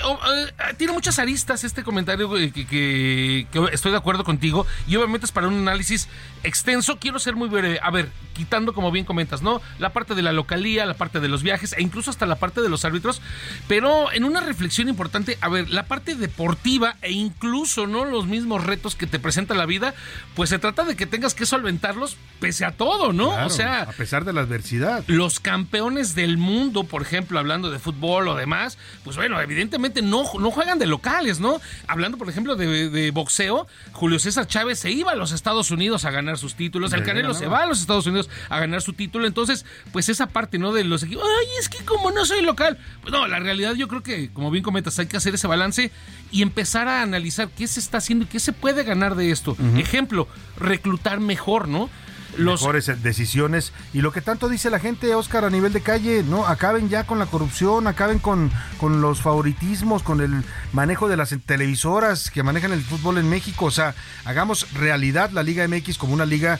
Speaker 33: tiene muchas aristas este comentario que, estoy de acuerdo contigo y obviamente es para un análisis extenso. Quiero ser muy breve. A ver, quitando como bien comentas, ¿no? La parte de la localía, la parte de los viajes e incluso hasta la parte de los árbitros, pero en una reflexión importante, a ver, la parte deportiva e incluso, ¿no? Los mismos retos que te presenta la vida, pues se trata de que tengas que solventarlos pese a todo, ¿no?
Speaker 7: o
Speaker 33: sea,
Speaker 7: a pesar de la adversidad.
Speaker 33: Los campeones del mundo, por ejemplo, hablando de fútbol o demás, pues bueno, evidentemente no, no juegan de locales, ¿no? Hablando, por ejemplo, de, boxeo, Julio César Chávez se iba a los Estados Unidos a ganar sus títulos, el Canelo se va a los Estados Unidos a ganar su título, entonces, pues esa parte, ¿no? De los equipos, ay, es que como no soy local, pues no, la realidad yo creo que, como bien comentas, hay que hacer ese balance y empezar a analizar qué se está haciendo y qué se puede ganar de esto. Ejemplo, reclutar mejor, ¿no?
Speaker 7: Mejores decisiones. Y lo que tanto dice la gente, Oscar, a nivel de calle, ¿no? Acaben ya con la corrupción, acaben con, con los favoritismos, con el manejo de las televisoras que manejan el fútbol en México. O sea, hagamos realidad la Liga MX como una liga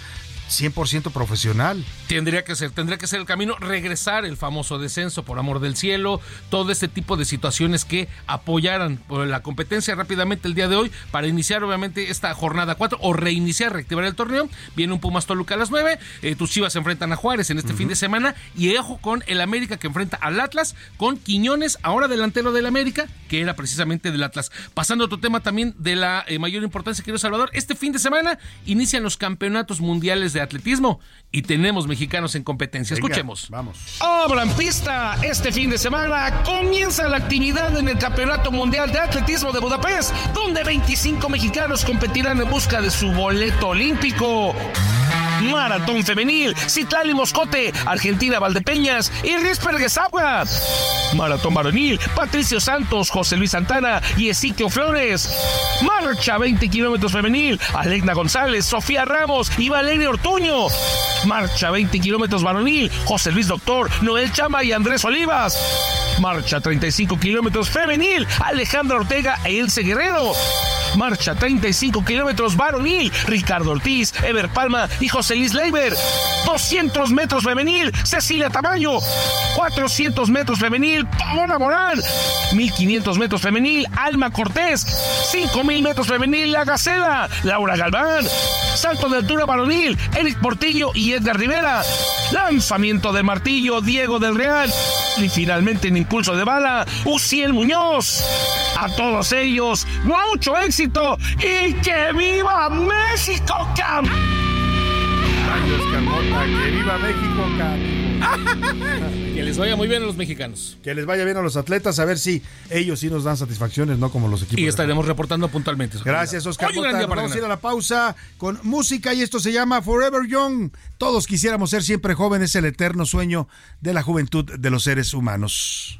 Speaker 7: 100% profesional.
Speaker 33: Tendría que ser, tendría que ser el camino, regresar el famoso descenso por amor del cielo, todo este tipo de situaciones que apoyaran la competencia rápidamente el día de hoy para iniciar obviamente esta jornada 4 o reiniciar, reactivar el torneo. Viene un Pumas Toluca a las 9, eh, tus Chivas se enfrentan a Juárez en este fin de semana y ojo con el América que enfrenta al Atlas con Quiñones, ahora delantero del América, que era precisamente del Atlas. Pasando a otro tema también de la eh, mayor importancia, querido Salvador, este fin de semana inician los campeonatos mundiales de atletismo y tenemos mexicanos en competencia. Escuchemos.
Speaker 7: Vamos.
Speaker 34: Abran pista. Este fin de semana comienza la actividad en el Campeonato Mundial de Atletismo de Budapest, donde 25 mexicanos competirán en busca de su boleto olímpico. Maratón Femenil, Citlali Moscote, Argentina Valdepeñas y Agua. Maratón Varonil, Patricio Santos, José Luis Santana y Ezequiel Flores. Marcha 20 kilómetros femenil, Alegna González, Sofía Ramos y Valeria Ortuño. Marcha 20 kilómetros varonil, José Luis Doctor, Noel Chama y Andrés Olivas. Marcha 35 kilómetros femenil, Alejandra Ortega e Ilse Guerrero. Marcha 35 kilómetros varonil, Ricardo Ortiz, Ever Palma y José Luis Leiber. 200 metros femenil, Cecilia Tamayo. 400 metros femenil, Paola Morán. 1500 metros femenil, Alma Cortés. 5000 metros femenil, La Gacela, Laura Galván. Salto de altura varonil, Eric Portillo y Edgar Rivera. Lanzamiento de martillo, Diego del Real. Y finalmente en impulso de bala, Uciel Muñoz. A todos ellos, mucho éxito y que viva México, Cam.
Speaker 7: que viva México, Cam. *laughs*
Speaker 33: que les vaya muy bien a los mexicanos.
Speaker 7: Que les vaya bien a los atletas, a ver si ellos sí nos dan satisfacciones, no como los equipos.
Speaker 33: Y estaremos reportando puntualmente.
Speaker 7: Gracias, Oscar. Vamos a ir a la pausa con música y esto se llama Forever Young. Todos quisiéramos ser siempre jóvenes, el eterno sueño de la juventud de los seres humanos.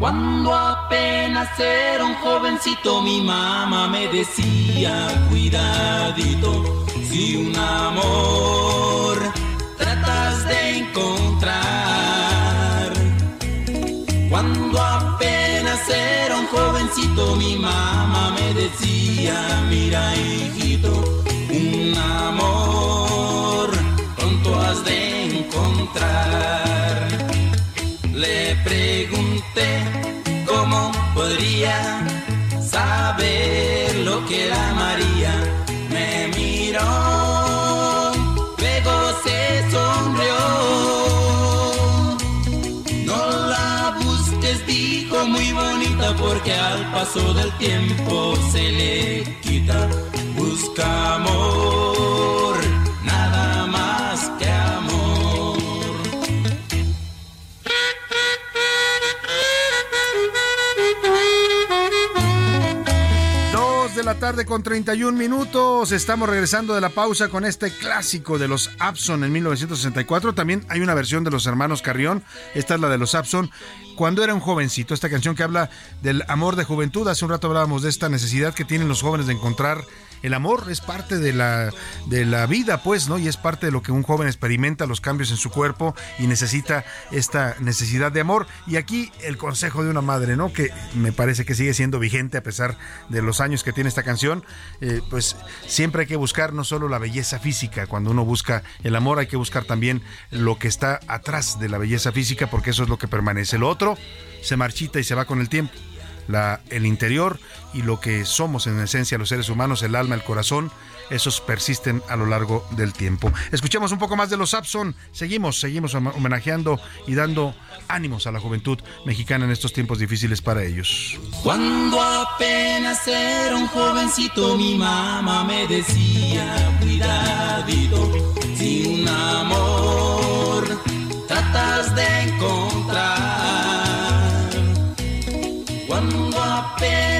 Speaker 35: Cuando apenas era un jovencito mi mamá me decía, cuidadito, si un amor tratas de encontrar. Cuando apenas era un jovencito mi mamá me decía, mira hijito, un amor pronto has de encontrar. Le pregunté cómo podría saber lo que era María. Me miró, luego se sonrió. No la busques, dijo muy bonita, porque al paso del tiempo se le quita. Busca amor,
Speaker 7: tarde con 31 minutos. Estamos regresando de la pausa con este clásico de los Abson en 1964. También hay una versión de los hermanos Carrión. Esta es la de los Abson. Cuando era un jovencito, esta canción que habla del amor de juventud. Hace un rato hablábamos de esta necesidad que tienen los jóvenes de encontrar el amor es parte de la, de la vida, pues, ¿no? Y es parte de lo que un joven experimenta, los cambios en su cuerpo y necesita esta necesidad de amor. Y aquí el consejo de una madre, ¿no? Que me parece que sigue siendo vigente a pesar de los años que tiene esta canción. Eh, pues siempre hay que buscar no solo la belleza física, cuando uno busca el amor hay que buscar también lo que está atrás de la belleza física, porque eso es lo que permanece. Lo otro se marchita y se va con el tiempo el interior y lo que somos en esencia los seres humanos, el alma, el corazón, esos persisten a lo largo del tiempo. Escuchemos un poco más de los Abson. Seguimos, seguimos homenajeando y dando ánimos a la juventud mexicana en estos tiempos difíciles para ellos.
Speaker 30: Cuando apenas era un jovencito, mi mamá me decía, cuidadito, sin amor tratas de encontrar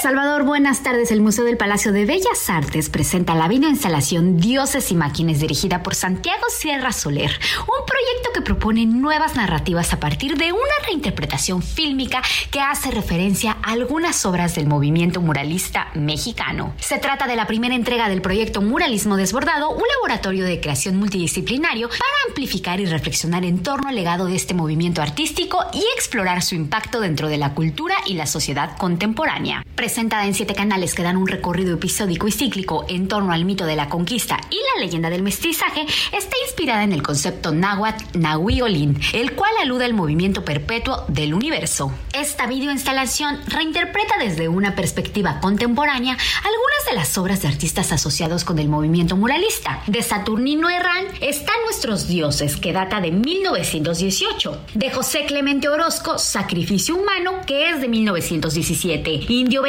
Speaker 36: Salvador, buenas tardes. El Museo del Palacio de Bellas Artes presenta la instalación Dioses y Máquinas dirigida por Santiago Sierra Soler, un proyecto que propone nuevas narrativas a partir de una reinterpretación fílmica que hace referencia a algunas obras del movimiento muralista mexicano. Se trata de la primera entrega del proyecto Muralismo Desbordado, un laboratorio de creación multidisciplinario para amplificar y reflexionar en torno al legado de este movimiento artístico y explorar su impacto dentro de la cultura y la sociedad contemporánea presentada en siete canales que dan un recorrido episódico y cíclico en torno al mito de la conquista y la leyenda del mestizaje, está inspirada en el concepto náhuatl Nahuiolin, el cual alude al movimiento perpetuo del universo. Esta videoinstalación reinterpreta desde una perspectiva contemporánea algunas de las obras de artistas asociados con el movimiento muralista. De Saturnino Herrán están Nuestros Dioses, que data de 1918. De José Clemente Orozco, Sacrificio Humano, que es de 1917. Indio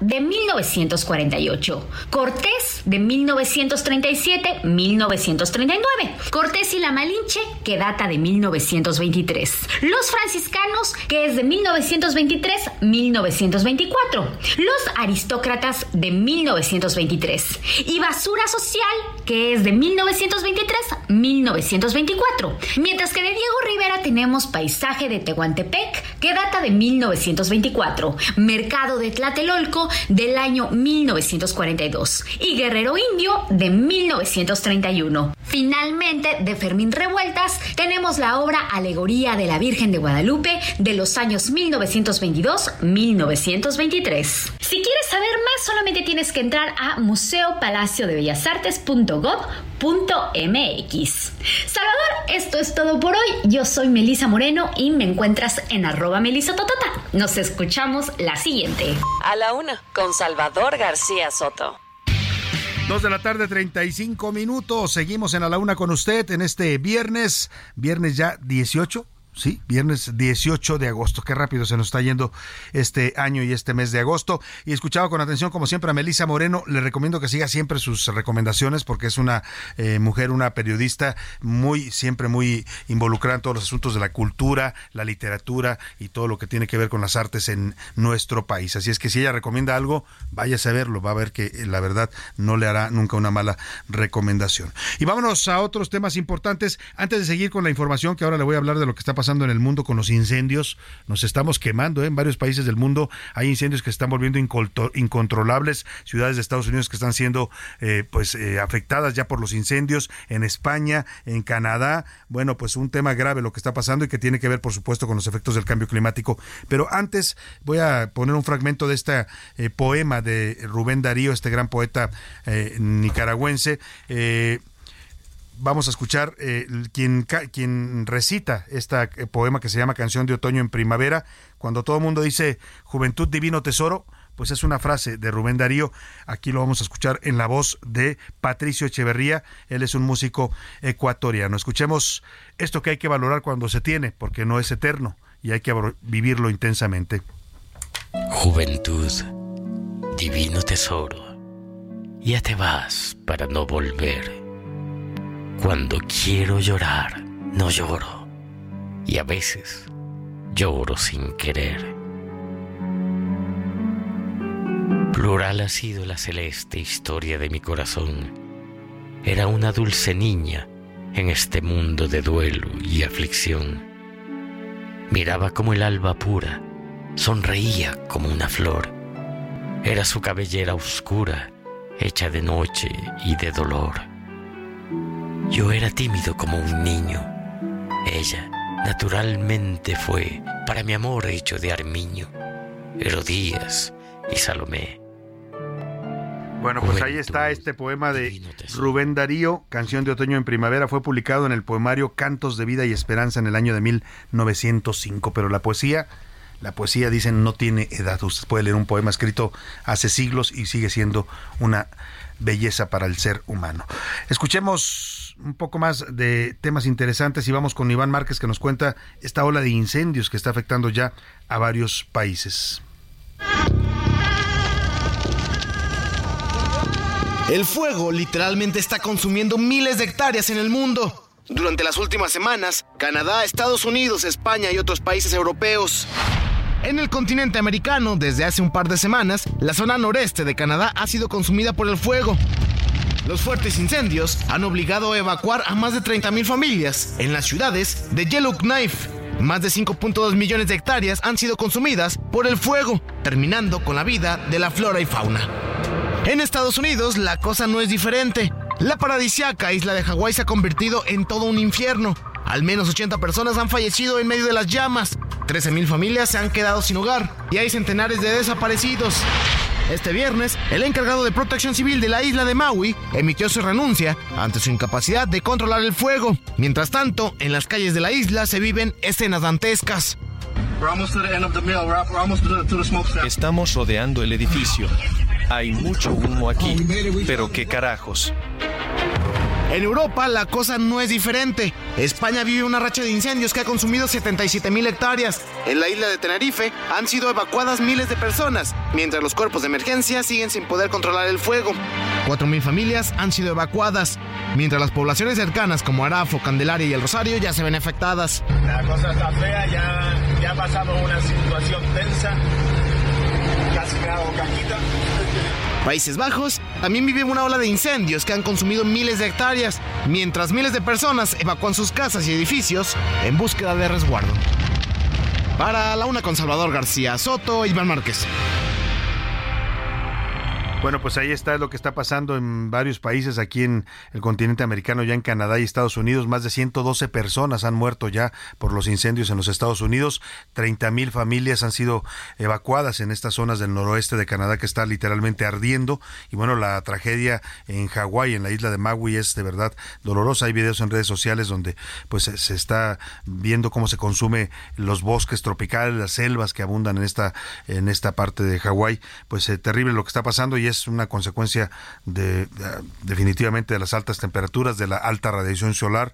Speaker 36: de 1948. Cortés de 1937-1939. Cortés y la Malinche que data de 1923. Los franciscanos que es de 1923-1924. Los aristócratas de 1923. Y basura social que es de 1923-1924. Mientras que de Diego Rivera tenemos Paisaje de Tehuantepec que data de 1924. Mercado de Tlatelolco Tlatelolco del año 1942 y Guerrero Indio de 1931. Finalmente, de Fermín Revueltas, tenemos la obra Alegoría de la Virgen de Guadalupe de los años 1922-1923. Si quieres saber más, solamente tienes que entrar a museopalaciodebellasartes.gov.mx. Salvador, esto es todo por hoy. Yo soy Melisa Moreno y me encuentras en arroba melisototota. Nos escuchamos la siguiente.
Speaker 8: A la una, con Salvador García Soto.
Speaker 7: Dos de la tarde, 35 minutos. Seguimos en a la una con usted en este viernes, viernes ya 18 Sí, viernes 18 de agosto. Qué rápido se nos está yendo este año y este mes de agosto. Y escuchaba con atención, como siempre, a Melisa Moreno. Le recomiendo que siga siempre sus recomendaciones porque es una eh, mujer, una periodista muy, siempre muy involucrada en todos los asuntos de la cultura, la literatura y todo lo que tiene que ver con las artes en nuestro país. Así es que si ella recomienda algo, váyase a verlo. Va a ver que eh, la verdad no le hará nunca una mala recomendación. Y vámonos a otros temas importantes. Antes de seguir con la información, que ahora le voy a hablar de lo que está pasando pasando en el mundo con los incendios. Nos estamos quemando ¿eh? en varios países del mundo. Hay incendios que se están volviendo incontrolables. Ciudades de Estados Unidos que están siendo eh, pues eh, afectadas ya por los incendios. En España, en Canadá. Bueno, pues un tema grave lo que está pasando y que tiene que ver, por supuesto, con los efectos del cambio climático. Pero antes voy a poner un fragmento de este poema de Rubén Darío, este gran poeta nicaragüense vamos a escuchar eh, quien, quien recita este poema que se llama Canción de Otoño en Primavera, cuando todo el mundo dice Juventud Divino Tesoro, pues es una frase de Rubén Darío. Aquí lo vamos a escuchar en la voz de Patricio Echeverría. Él es un músico ecuatoriano. Escuchemos esto que hay que valorar cuando se tiene, porque no es eterno y hay que vivirlo intensamente.
Speaker 37: Juventud, divino tesoro, ya te vas para no volver. Cuando quiero llorar, no lloro. Y a veces lloro sin querer. Plural ha sido la celeste historia de mi corazón. Era una dulce niña en este mundo de duelo y aflicción. Miraba como el alba pura, sonreía como una flor. Era su cabellera oscura, hecha de noche y de dolor. Yo era tímido como un niño. Ella, naturalmente, fue para mi amor hecho de armiño. Herodías y Salomé
Speaker 7: bueno, pues ahí está este poema de Rubén Darío, Canción de Otoño en Primavera. Fue publicado en el poemario Cantos de Vida y Esperanza en el año de 1905. Pero la poesía, la poesía, dicen, no tiene edad. Usted puede leer un poema escrito hace siglos y sigue siendo una belleza para el ser humano. Escuchemos un poco más de temas interesantes y vamos con Iván Márquez que nos cuenta esta ola de incendios que está afectando ya a varios países.
Speaker 13: El fuego literalmente está consumiendo miles de hectáreas en el mundo. Durante las últimas semanas, Canadá, Estados Unidos, España y otros países europeos. En el continente americano, desde hace un par de semanas, la zona noreste de Canadá ha sido consumida por el fuego. Los fuertes incendios han obligado a evacuar a más de 30.000 familias en las ciudades de Yellowknife. Más de 5.2 millones de hectáreas han sido consumidas por el fuego, terminando con la vida de la flora y fauna. En Estados Unidos la cosa no es diferente. La paradisiaca isla de Hawái se ha convertido en todo un infierno. Al menos 80 personas han fallecido en medio de las llamas. 13.000 familias se han quedado sin hogar y hay centenares de desaparecidos. Este viernes, el encargado de protección civil de la isla de Maui emitió su renuncia ante su incapacidad de controlar el fuego. Mientras tanto, en las calles de la isla se viven escenas dantescas.
Speaker 38: Estamos rodeando el edificio. Hay mucho humo aquí, pero qué carajos.
Speaker 13: En Europa la cosa no es diferente. España vive una racha de incendios que ha consumido 77 mil hectáreas. En la isla de Tenerife han sido evacuadas miles de personas, mientras los cuerpos de emergencia siguen sin poder controlar el fuego. 4.000 familias han sido evacuadas, mientras las poblaciones cercanas como Arafo, Candelaria y El Rosario ya se ven afectadas.
Speaker 39: La cosa está fea, ya, ya pasamos una situación tensa, casi me cajita.
Speaker 13: Países Bajos también vive una ola de incendios que han consumido miles de hectáreas, mientras miles de personas evacúan sus casas y edificios en búsqueda de resguardo. Para la una con Salvador García Soto, Iván Márquez.
Speaker 7: Bueno, pues ahí está lo que está pasando en varios países aquí en el continente americano, ya en Canadá y Estados Unidos. Más de 112 personas han muerto ya por los incendios en los Estados Unidos. 30 mil familias han sido evacuadas en estas zonas del noroeste de Canadá que está literalmente ardiendo. Y bueno, la tragedia en Hawái, en la isla de Maui, es de verdad dolorosa. Hay videos en redes sociales donde pues se está viendo cómo se consume los bosques tropicales, las selvas que abundan en esta, en esta parte de Hawái. Pues eh, terrible lo que está pasando y es una consecuencia de, definitivamente de las altas temperaturas, de la alta radiación solar,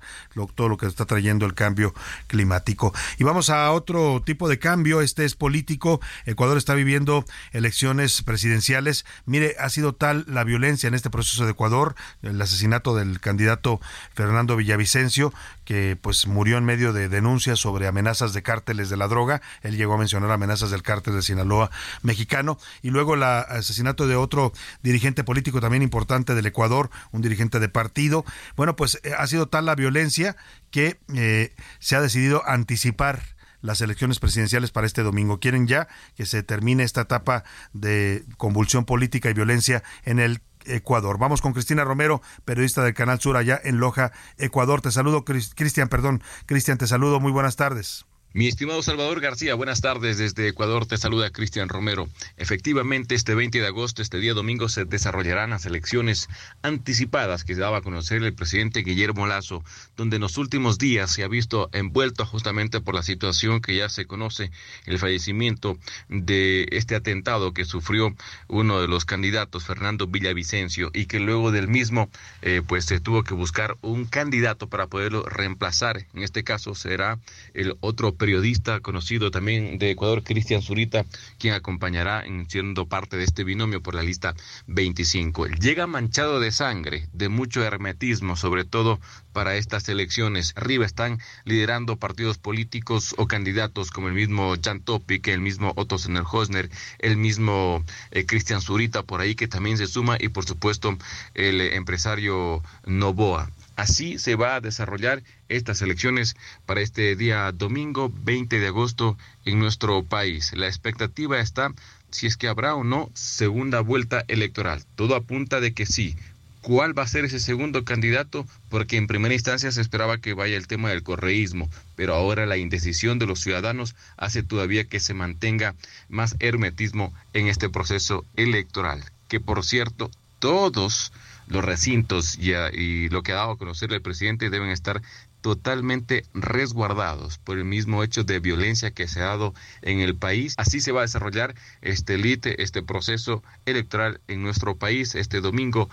Speaker 7: todo lo que está trayendo el cambio climático. Y vamos a otro tipo de cambio, este es político. Ecuador está viviendo elecciones presidenciales. Mire, ha sido tal la violencia en este proceso de Ecuador, el asesinato del candidato Fernando Villavicencio, que pues murió en medio de denuncias sobre amenazas de cárteles de la droga. Él llegó a mencionar amenazas del cártel de Sinaloa mexicano y luego el asesinato de otro dirigente político también importante del Ecuador, un dirigente de partido. Bueno, pues eh, ha sido tal la violencia que eh, se ha decidido anticipar las elecciones presidenciales para este domingo. Quieren ya que se termine esta etapa de convulsión política y violencia en el Ecuador. Vamos con Cristina Romero, periodista del Canal Sur allá en Loja, Ecuador. Te saludo, Cristian, perdón. Cristian, te saludo. Muy buenas tardes.
Speaker 40: Mi estimado Salvador García, buenas tardes. Desde Ecuador te saluda Cristian Romero. Efectivamente, este 20 de agosto, este día domingo, se desarrollarán las elecciones anticipadas que daba a conocer el presidente Guillermo Lazo, donde en los últimos días se ha visto envuelto justamente por la situación que ya se conoce, el fallecimiento de este atentado que sufrió uno de los candidatos, Fernando Villavicencio, y que luego del mismo, eh, pues se tuvo que buscar un candidato para poderlo reemplazar. En este caso será el otro periodista conocido también de Ecuador, Cristian Zurita, quien acompañará en siendo parte de este binomio por la lista 25. Llega manchado de sangre, de mucho hermetismo, sobre todo para estas elecciones. Arriba están liderando partidos políticos o candidatos como el mismo Jan Topic, el mismo Otto Hosner, el mismo eh, Cristian Zurita por ahí que también se suma y por supuesto el empresario Novoa. Así se va a desarrollar estas elecciones para este día domingo 20 de agosto en nuestro país. La expectativa está si es que habrá o no segunda vuelta electoral. Todo apunta de que sí. ¿Cuál va a ser ese segundo candidato? Porque en primera instancia se esperaba que vaya el tema del correísmo, pero ahora la indecisión de los ciudadanos hace todavía que se mantenga más hermetismo en este proceso electoral, que por cierto todos los recintos y, lo que ha dado a conocer el presidente deben estar totalmente resguardados por el mismo hecho de violencia que se ha dado en el país. Así se va a desarrollar este elite, este proceso electoral en nuestro país este domingo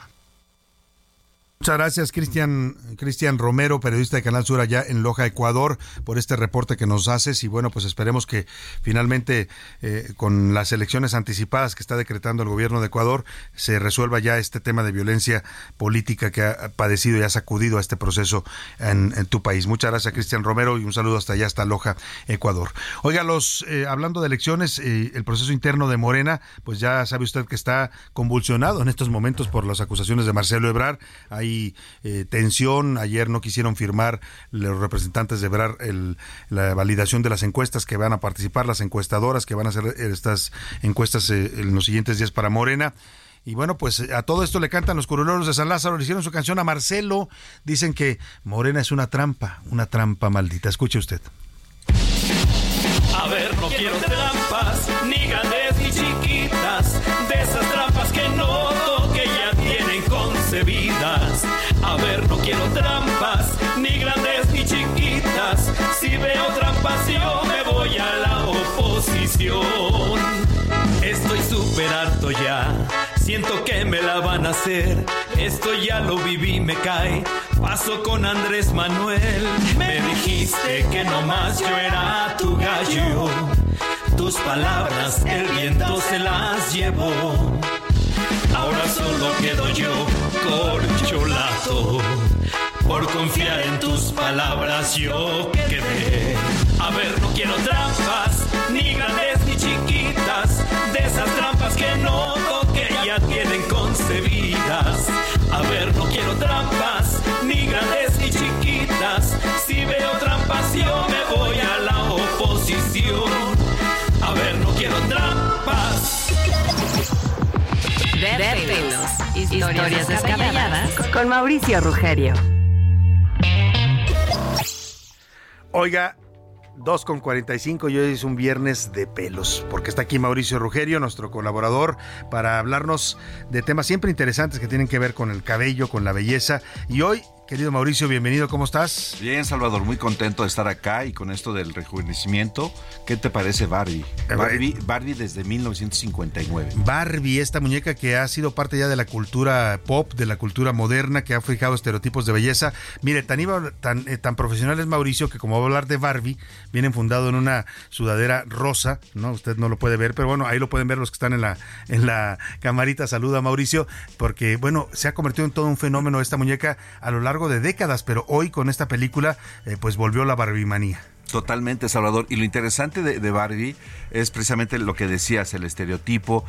Speaker 7: Muchas gracias, Cristian Cristian Romero, periodista de Canal Sur allá en Loja, Ecuador, por este reporte que nos haces. Y bueno, pues esperemos que finalmente, eh, con las elecciones anticipadas que está decretando el gobierno de Ecuador, se resuelva ya este tema de violencia política que ha padecido y ha sacudido a este proceso en, tu país. Muchas gracias, Cristian Romero, y un saludo hasta allá, hasta Loja, Ecuador. Oiga, los, eh, hablando de elecciones, eh, el proceso interno de Morena, pues ya sabe usted que está convulsionado en estos momentos por las acusaciones de Marcelo Ebrard. Eh, tensión. Ayer no quisieron firmar los representantes de ver la validación de las encuestas que van a participar, las encuestadoras que van a hacer estas encuestas eh, en los siguientes días para Morena. Y bueno, pues a todo esto le cantan los curuleros de San Lázaro, le hicieron su canción a Marcelo. Dicen que Morena es una trampa, una trampa maldita. Escuche usted.
Speaker 30: A ver, no trampas, ni grandes quiero trampas, ni grandes ni chiquitas. Si veo trampas yo me voy a la oposición. Estoy súper harto ya, siento que me la van a hacer. Esto ya lo viví, me cae. Paso con Andrés Manuel. Me dijiste que nomás yo era tu gallo. Tus palabras el viento se las llevó. Ahora solo quedo yo, corcholato. Por confiar en tus palabras yo quedé. A ver, no quiero trampas, ni grandes ni chiquitas. De esas trampas que no que ya tienen concebidas. A ver, no quiero trampas, ni grandes ni chiquitas. Si veo trampas yo me voy a la oposición. A ver, no quiero trampas
Speaker 8: de Historias descabelladas con Mauricio Rugerio.
Speaker 7: Oiga, 2 con 45 y hoy es un viernes de pelos, porque está aquí Mauricio Rugerio, nuestro colaborador, para hablarnos de temas siempre interesantes que tienen que ver con el cabello, con la belleza. Y hoy Querido Mauricio, bienvenido, ¿cómo estás?
Speaker 41: Bien, Salvador, muy contento de estar acá y con esto del rejuvenecimiento. ¿Qué te parece Barbie?
Speaker 7: Eh,
Speaker 41: Barbie, desde 1959.
Speaker 7: Barbie, esta muñeca que ha sido parte ya de la cultura pop, de la cultura moderna, que ha fijado estereotipos de belleza. Mire, tan, tan, eh, tan profesional es Mauricio que como va a hablar de Barbie, viene fundado en una sudadera rosa, ¿no? Usted no lo puede ver, pero bueno, ahí lo pueden ver los que están en la, en la camarita. Saluda Mauricio, porque bueno, se ha convertido en todo un fenómeno esta muñeca a lo largo de décadas, pero hoy con esta película eh, pues volvió la Barbie
Speaker 41: Totalmente, Salvador. Y lo interesante de, Barbie es precisamente lo que decías, el estereotipo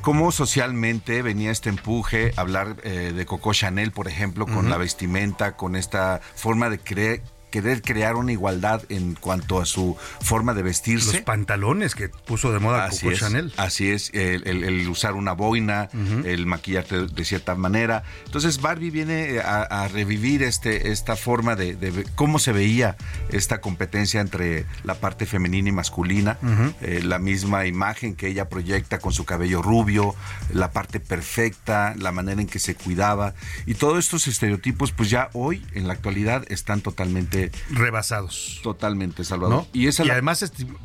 Speaker 41: cómo socialmente venía este empuje, hablar eh, de Coco Chanel, por ejemplo, con la vestimenta, con esta forma de creer querer crear una igualdad en cuanto a su forma de vestirse.
Speaker 7: Los pantalones que puso de moda
Speaker 41: así
Speaker 7: Coco
Speaker 41: es,
Speaker 7: Chanel.
Speaker 41: Así es, el, el- el usar una boina, el maquillarte de cierta manera. Entonces Barbie viene a, a revivir este, esta forma de, de cómo se veía esta competencia entre la parte femenina y masculina, eh, la misma imagen que ella proyecta con su cabello rubio, la parte perfecta, la manera en que se cuidaba y todos estos estereotipos pues ya hoy en la actualidad están totalmente
Speaker 7: rebasados.
Speaker 41: Totalmente, Salvador.
Speaker 7: ¿no?
Speaker 41: Y esa
Speaker 7: y
Speaker 41: la-
Speaker 7: además vay-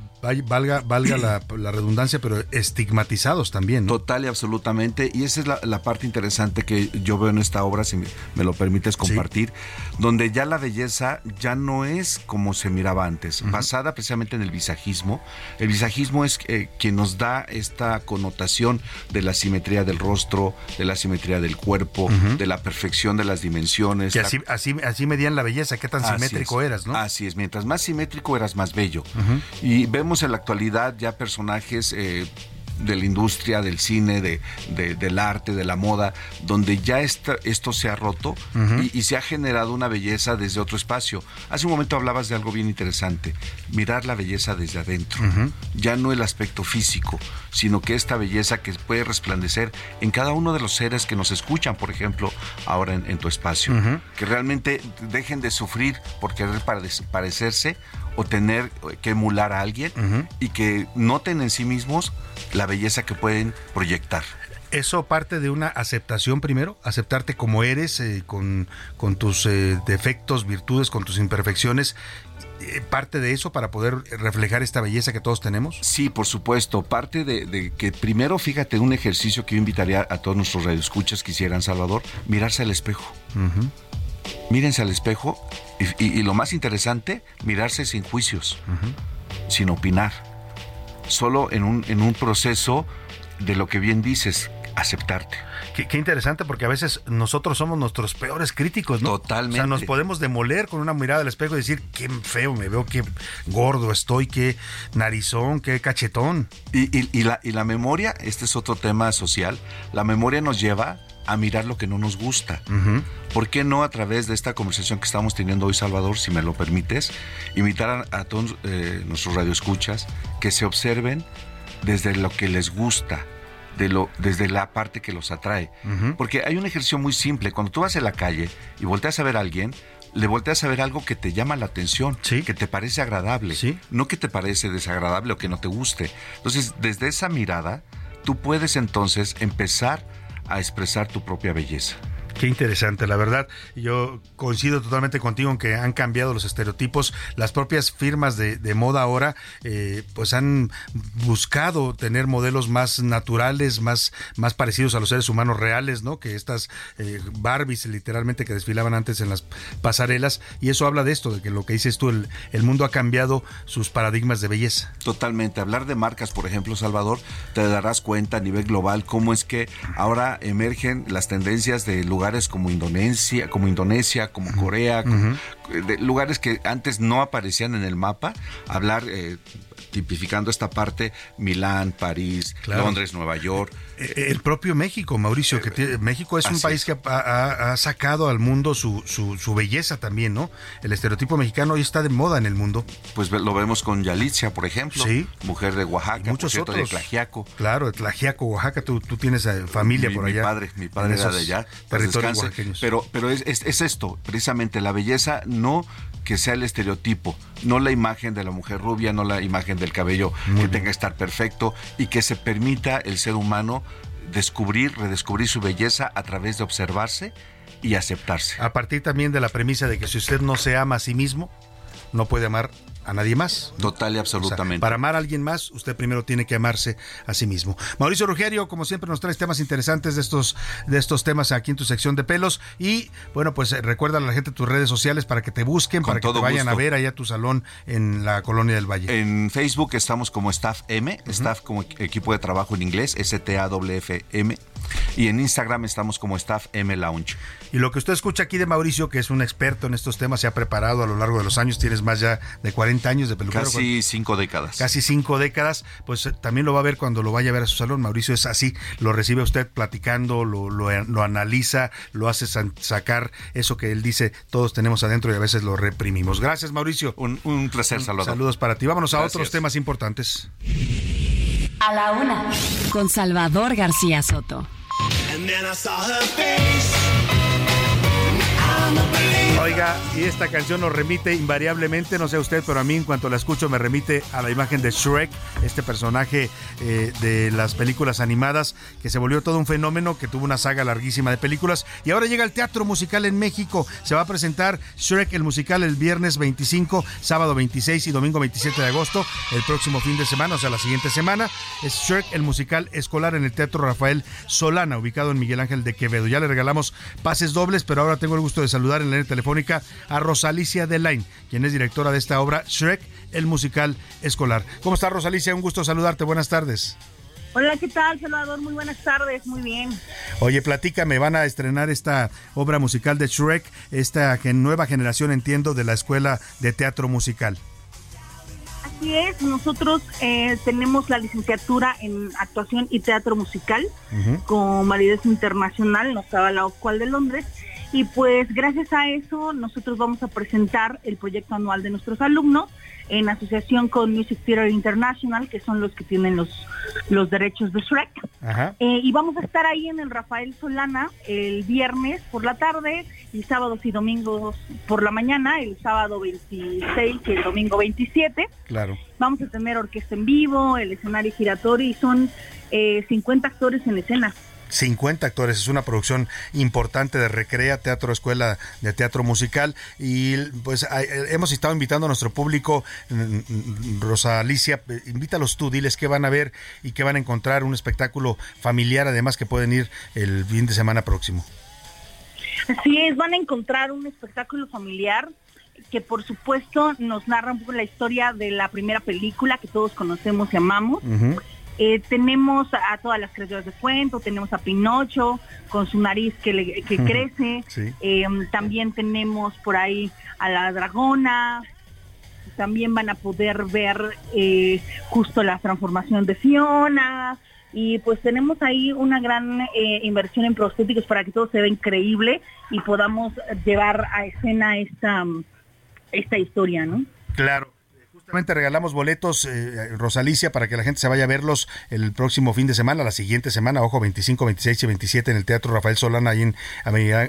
Speaker 7: valga, valga la, *clears throat* la redundancia, pero estigmatizados también. ¿no?
Speaker 41: Total y absolutamente. Y esa es la, la parte interesante que yo veo en esta obra, si me, me lo permites compartir, donde ya la belleza ya no es como se miraba antes, basada precisamente en el visajismo. El visajismo es eh, quien nos da esta connotación de la simetría del rostro, de la simetría del cuerpo,
Speaker 7: Ujú.
Speaker 41: de la perfección de las dimensiones.
Speaker 7: Que
Speaker 41: la-
Speaker 7: así, así, así medían la belleza, qué tan
Speaker 41: Así
Speaker 7: simétrico
Speaker 41: es.
Speaker 7: eras, ¿no?
Speaker 41: Así es, mientras más simétrico eras más bello.
Speaker 7: Ujú.
Speaker 41: Y vemos en la actualidad ya personajes eh, de la industria, del cine, de, de- del arte, de la moda, donde ya esta- esto se ha roto y, y se ha generado una belleza desde otro espacio. Hace un momento hablabas de algo bien interesante, mirar la belleza desde adentro. Ya no el aspecto físico, sino que esta belleza que puede resplandecer en cada uno de los seres que nos escuchan, por ejemplo, ahora en, en tu espacio. Que realmente dejen de sufrir por querer parec- parecerse o tener que emular a alguien y que noten en sí mismos la belleza que pueden proyectar.
Speaker 7: Eso parte de una aceptación primero, aceptarte como eres, eh, con, con tus eh, defectos, virtudes, con tus imperfecciones. eh, parte de eso para poder reflejar esta belleza que todos tenemos.
Speaker 41: Sí, por supuesto. Parte de, de que primero, fíjate, un ejercicio que yo invitaría a todos nuestros radioescuchas que hicieran, Salvador, mirarse al espejo.
Speaker 7: Ujú.
Speaker 41: Mírense al espejo y, y- y lo más interesante, mirarse sin juicios, sin opinar. Solo en un, en un proceso de lo que bien dices, aceptarte.
Speaker 7: Qué, qué interesante porque a veces nosotros somos nuestros peores críticos, ¿no?
Speaker 41: Totalmente.
Speaker 7: O sea, nos podemos demoler con una mirada al espejo y decir qué feo me veo, qué gordo estoy, qué narizón, qué cachetón.
Speaker 41: Y, y- y la, y la memoria, este es otro tema social, la memoria nos lleva a mirar lo que no nos gusta. ¿Por qué no a través de esta conversación que estamos teniendo hoy, Salvador, si me lo permites, invitar a, a todos eh, nuestros radioescuchas que se observen desde lo que les gusta, de lo, desde la parte que los atrae? Porque hay un ejercicio muy simple. Cuando tú vas en la calle y volteas a ver a alguien, le volteas a ver algo que te llama la atención, que te parece agradable, no que te parece desagradable o que no te guste. Entonces, desde esa mirada, tú puedes entonces empezar a expresar tu propia belleza.
Speaker 7: Qué interesante, la verdad. Yo coincido totalmente contigo en que han cambiado los estereotipos. Las propias firmas de, moda ahora, eh, pues han buscado tener modelos más naturales, más, más parecidos a los seres humanos reales, ¿no? Que estas eh, Barbies literalmente que desfilaban antes en las pasarelas. Y eso habla de esto, de que lo que dices tú, el, el mundo ha cambiado sus paradigmas de belleza.
Speaker 41: Totalmente. Hablar de marcas, por ejemplo, Salvador, te darás cuenta a nivel global cómo es que ahora emergen las tendencias de lugares como Indonesia, como Indonesia, como Corea, como- de lugares que antes no aparecían en el mapa. Hablar eh, tipificando esta parte, Milán, París,
Speaker 7: Claro.
Speaker 41: Londres, Nueva York.
Speaker 7: Eh, El propio México, Mauricio, que tiene- México es un país
Speaker 41: es.
Speaker 7: que ha, sacado al mundo su, su, su belleza también, ¿no? El estereotipo mexicano hoy está de moda en el mundo.
Speaker 41: Pues lo vemos con Yalitza, por ejemplo,
Speaker 7: Sí.
Speaker 41: mujer de Oaxaca,
Speaker 7: Muchos
Speaker 41: cierto,
Speaker 7: otros.
Speaker 41: de Tlaxiaco.
Speaker 7: Claro, de Tlaxiaco, Oaxaca, tú, tú tienes eh, familia
Speaker 41: mi,
Speaker 7: por
Speaker 41: mi
Speaker 7: allá.
Speaker 41: padre, mi padre era de allá.
Speaker 7: Territorios oaxaqueños.
Speaker 41: Pero, pero es, es- es esto, precisamente, la belleza no que sea el estereotipo, no la imagen de la mujer rubia, no la imagen del cabello que tenga que estar perfecto y que se permita el ser humano descubrir, redescubrir su belleza a través de observarse y aceptarse.
Speaker 7: A partir también de la premisa de que si usted no se ama a sí mismo, no puede amar a nadie más.
Speaker 41: Total y
Speaker 7: O sea,
Speaker 41: absolutamente.
Speaker 7: para amar a alguien más, usted primero tiene que amarse a sí mismo. Mauricio Rugerio, como siempre, nos trae temas interesantes de estos, de estos temas aquí en tu sección de pelos. Y bueno, pues eh, recuerda a la gente tus redes sociales para que te busquen,
Speaker 41: Con
Speaker 7: para que te vayan a ver allá a tu salón en la colonia del Valle.
Speaker 41: En Facebook estamos como Staff M, Staff como equipo de trabajo en inglés, S-T-A-W-F-M. Y en Instagram estamos como Staff M Lounge.
Speaker 7: Y lo que usted escucha aquí de Mauricio, que es un experto en estos temas, se ha preparado a lo largo de los años, tienes más ya de 40 40 años de peluquero.
Speaker 41: Casi cinco décadas.
Speaker 7: Casi cinco décadas, pues eh, también lo va a ver cuando lo vaya a ver a su salón. Mauricio es así, lo recibe usted platicando, lo, lo, analiza, lo hace sacar eso que él dice, todos tenemos adentro y a veces lo reprimimos. Gracias, Mauricio.
Speaker 41: Un, placer, Salvador.
Speaker 7: Saludos para ti. Vámonos a otros temas importantes.
Speaker 8: A la una, con Salvador García Soto.
Speaker 7: Oiga, y esta canción nos remite invariablemente, no sé usted, pero a mí en cuanto la escucho me remite a la imagen de Shrek, este personaje eh, de las películas animadas que se volvió todo un fenómeno, que tuvo una saga larguísima de películas y ahora llega al teatro musical en México. Se va a presentar Shrek el musical el viernes 25, sábado 26 y domingo 27 de agosto, el próximo fin de semana, o sea, la siguiente semana. Es Shrek el musical escolar en el Teatro Rafael Solana, ubicado en Miguel Ángel de Quevedo. Ya le regalamos pases dobles, pero ahora tengo el gusto de saludar en la línea telefónica a Rosalicia Delaine, quien es directora de esta obra Shrek, el musical escolar. ¿Cómo está Rosalicia? Un gusto saludarte. Buenas tardes.
Speaker 42: Hola, ¿qué tal, Salvador? Muy buenas tardes, muy bien.
Speaker 7: Oye, platícame, van a estrenar esta obra musical de Shrek, esta nueva generación, entiendo, de la Escuela de Teatro Musical.
Speaker 42: Así es, nosotros eh, tenemos la licenciatura en actuación y teatro musical con validez internacional, nos estaba la OCUAL de Londres, y pues gracias a eso nosotros vamos a presentar el proyecto anual de nuestros alumnos en asociación con Music Theater International, que son los que tienen los, los derechos de Shrek. Eh, y vamos a estar ahí en el Rafael Solana el viernes por la tarde y sábados y domingos por la mañana, el sábado 26 y el domingo 27.
Speaker 7: Claro.
Speaker 42: Vamos a tener orquesta en vivo, el escenario giratorio y son eh, 50 actores en escena.
Speaker 7: 50 actores. Es una producción importante de Recrea, Teatro Escuela de Teatro Musical. Y pues hemos estado invitando a nuestro público, mm, mm, Rosa Alicia, eh, invítalos tú, diles qué van a ver y qué van a encontrar, un espectáculo familiar, además que pueden ir el fin de semana próximo.
Speaker 42: Así es, van a encontrar un espectáculo familiar que por supuesto nos narra un poco la historia de la primera película que todos conocemos y amamos. Eh, tenemos a todas las criaturas de cuento, tenemos a Pinocho con su nariz que, crece, eh, también tenemos por ahí a la dragona, también van a poder ver eh, justo la transformación de Fiona. Y pues tenemos ahí una gran inversión en prostéticos para que todo se vea increíble y podamos llevar a escena esta, esta historia, ¿no?
Speaker 7: Claro regalamos boletos, eh, Rosalicia, para que la gente se vaya a verlos el próximo fin de semana, la siguiente semana, ojo, 25, 26 y 27 en el Teatro Rafael Solana, ahí en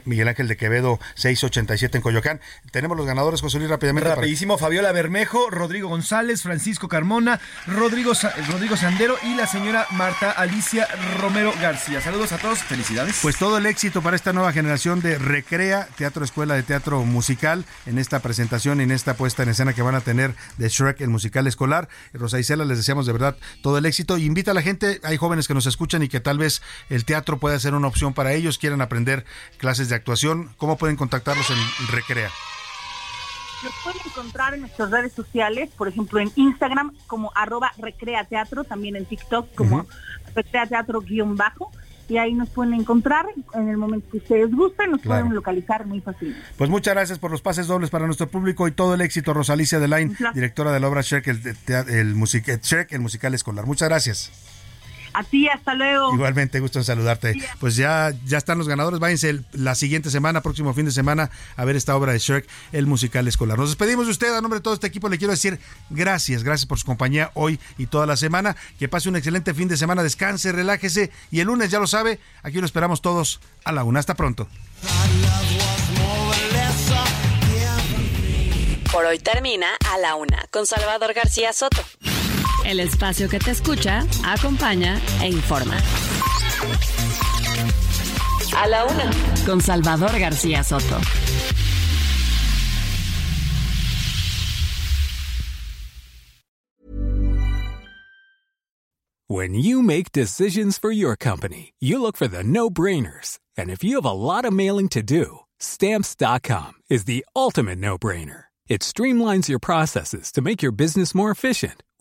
Speaker 7: Miguel Ángel de Quevedo, 687 en Coyoacán. Tenemos los ganadores, José Luis, rápidamente.
Speaker 6: Rapidísimo, Fabiola Bermejo, Rodrigo González, Francisco Carmona, Rodrigo, Rodrigo Sandero y la señora Marta Alicia Romero García. Saludos a todos, felicidades.
Speaker 7: Pues todo el éxito para esta nueva generación de Recrea, Teatro Escuela de Teatro Musical, en esta presentación, en esta puesta en escena que van a tener de Shrek el musical escolar. Rosa Isela, les deseamos de verdad todo el éxito. Y invita a la gente, hay jóvenes que nos escuchan y que tal vez el teatro pueda ser una opción para ellos, quieren aprender clases de actuación. ¿Cómo pueden contactarlos en Recrea?
Speaker 42: Los pueden encontrar en nuestras redes sociales, por ejemplo en Instagram como arroba Recrea Teatro, también en TikTok como Recrea Teatro guion bajo y ahí nos pueden encontrar en el momento que ustedes gusten, nos pueden localizar muy fácil.
Speaker 7: Pues muchas gracias por los pases dobles para nuestro público y todo el éxito, Rosalicia Delaine, directora de la obra Shrek, el, el, el, el musical escolar. Muchas gracias.
Speaker 42: A ti, hasta luego.
Speaker 7: Igualmente, gusto en saludarte. Pues ya, ya están los ganadores. Váyanse la siguiente semana, próximo fin de semana, a ver esta obra de Shrek, el musical escolar. Nos despedimos de usted. A nombre de todo este equipo le quiero decir gracias. Gracias por su compañía hoy y toda la semana. Que pase un excelente fin de semana. Descanse, relájese. Y el lunes, ya lo sabe, aquí lo esperamos todos a la una. Hasta pronto.
Speaker 8: Por hoy termina a la una con Salvador García Soto el espacio que te escucha, acompaña e informa. A la una, con Salvador García Soto.
Speaker 43: When you make decisions for your company, you look for the no-brainers. And if you have a lot of mailing to do, stamps.com is the ultimate no-brainer. It streamlines your processes to make your business more efficient